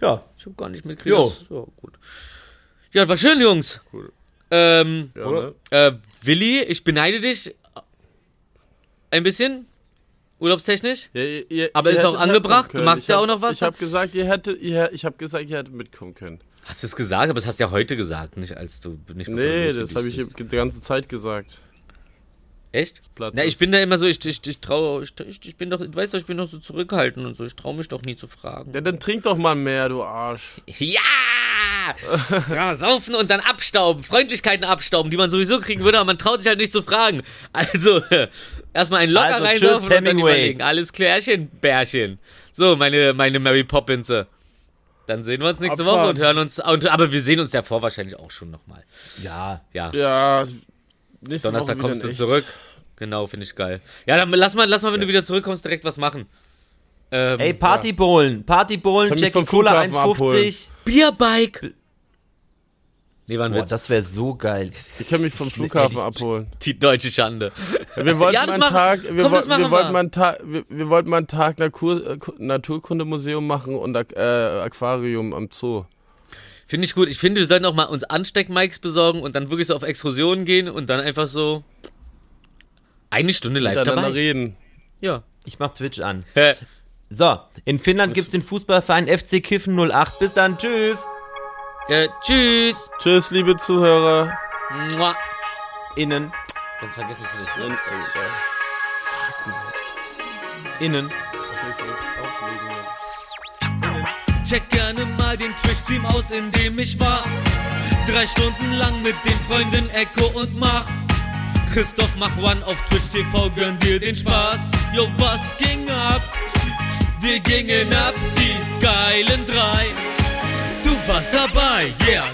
ja, Ich hab gar nicht mitgekriegt. Jo. Ja, gut. Ja, war schön, Jungs. Cool. Ähm, Ja, ne? äh, Willi, ich beneide dich ein bisschen, urlaubstechnisch. Ja, ihr, ihr, Aber ihr ist auch angebracht? Du machst ja auch noch was Ich habe gesagt, ihr hättet, ihr, ich habe gesagt, ihr hättet mitkommen können. Hast du es gesagt, aber das hast du ja heute gesagt, nicht als du nicht Nee, das habe ich die ganze Zeit gesagt. Echt? Na, ich bin da immer so, ich, ich, ich traue, ich, ich, ich bin doch, du weißt doch, ich bin doch so zurückhaltend und so, ich traue mich doch nie zu fragen. Ja, dann trink doch mal mehr, du Arsch. Ja! ja! Saufen und dann abstauben, Freundlichkeiten abstauben, die man sowieso kriegen würde, aber man traut sich halt nicht zu fragen. Also, erstmal einen Locker Also, reinsaufen und dann Hemingway. überlegen. Alles klärchen, Bärchen. So, meine, meine Mary Poppins. Dann sehen wir uns nächste Abfahrt. Woche und hören uns, und, aber wir sehen uns davor wahrscheinlich auch schon nochmal. ja. Ja. Ja, nächste Donnerstag Woche kommst du echt. zurück. Genau, finde ich geil. Ja, dann lass mal, lass mal, wenn du wieder zurückkommst, direkt was machen. Ähm, Ey, Partybowlen, Partybowlen, Kann mich Jackie Cola Flughafen 1,50. Bierbike. Nee, war ein Boah, das wäre so geil. Ich kann mich vom Flughafen abholen. Die deutsche Schande. Ja, wir wollten Ja, mal einen machen- Tag, wir, komm, das wollten, wir wollten mal einen Tag, wir, wir wollten mal einen Tag Natur, Naturkundemuseum machen und äh, Aquarium am Zoo. Finde ich gut. Ich finde, wir sollten auch mal uns Ansteckmikes besorgen und dann wirklich so auf Exkursionen gehen und dann einfach so eine Stunde live dabei. reden. Ja. Ich mach Twitch an. Hä? So, in Finnland gibt's den Fußballverein FC Kiffen 08. Bis dann, tschüss. Äh, tschüss. Tschüss, liebe Zuhörer. Mua. Innen, Sonst vergessen Sie nicht. Und, äh, innen. Check gerne mal den Twitch-Stream aus, in dem ich war. Drei Stunden lang mit den Freunden Echo und Mach. Christoph Mach One auf Twitch TV, gönn dir den Spaß. Jo, was ging ab? Wir gingen ab, die geilen drei. Du warst dabei, yeah,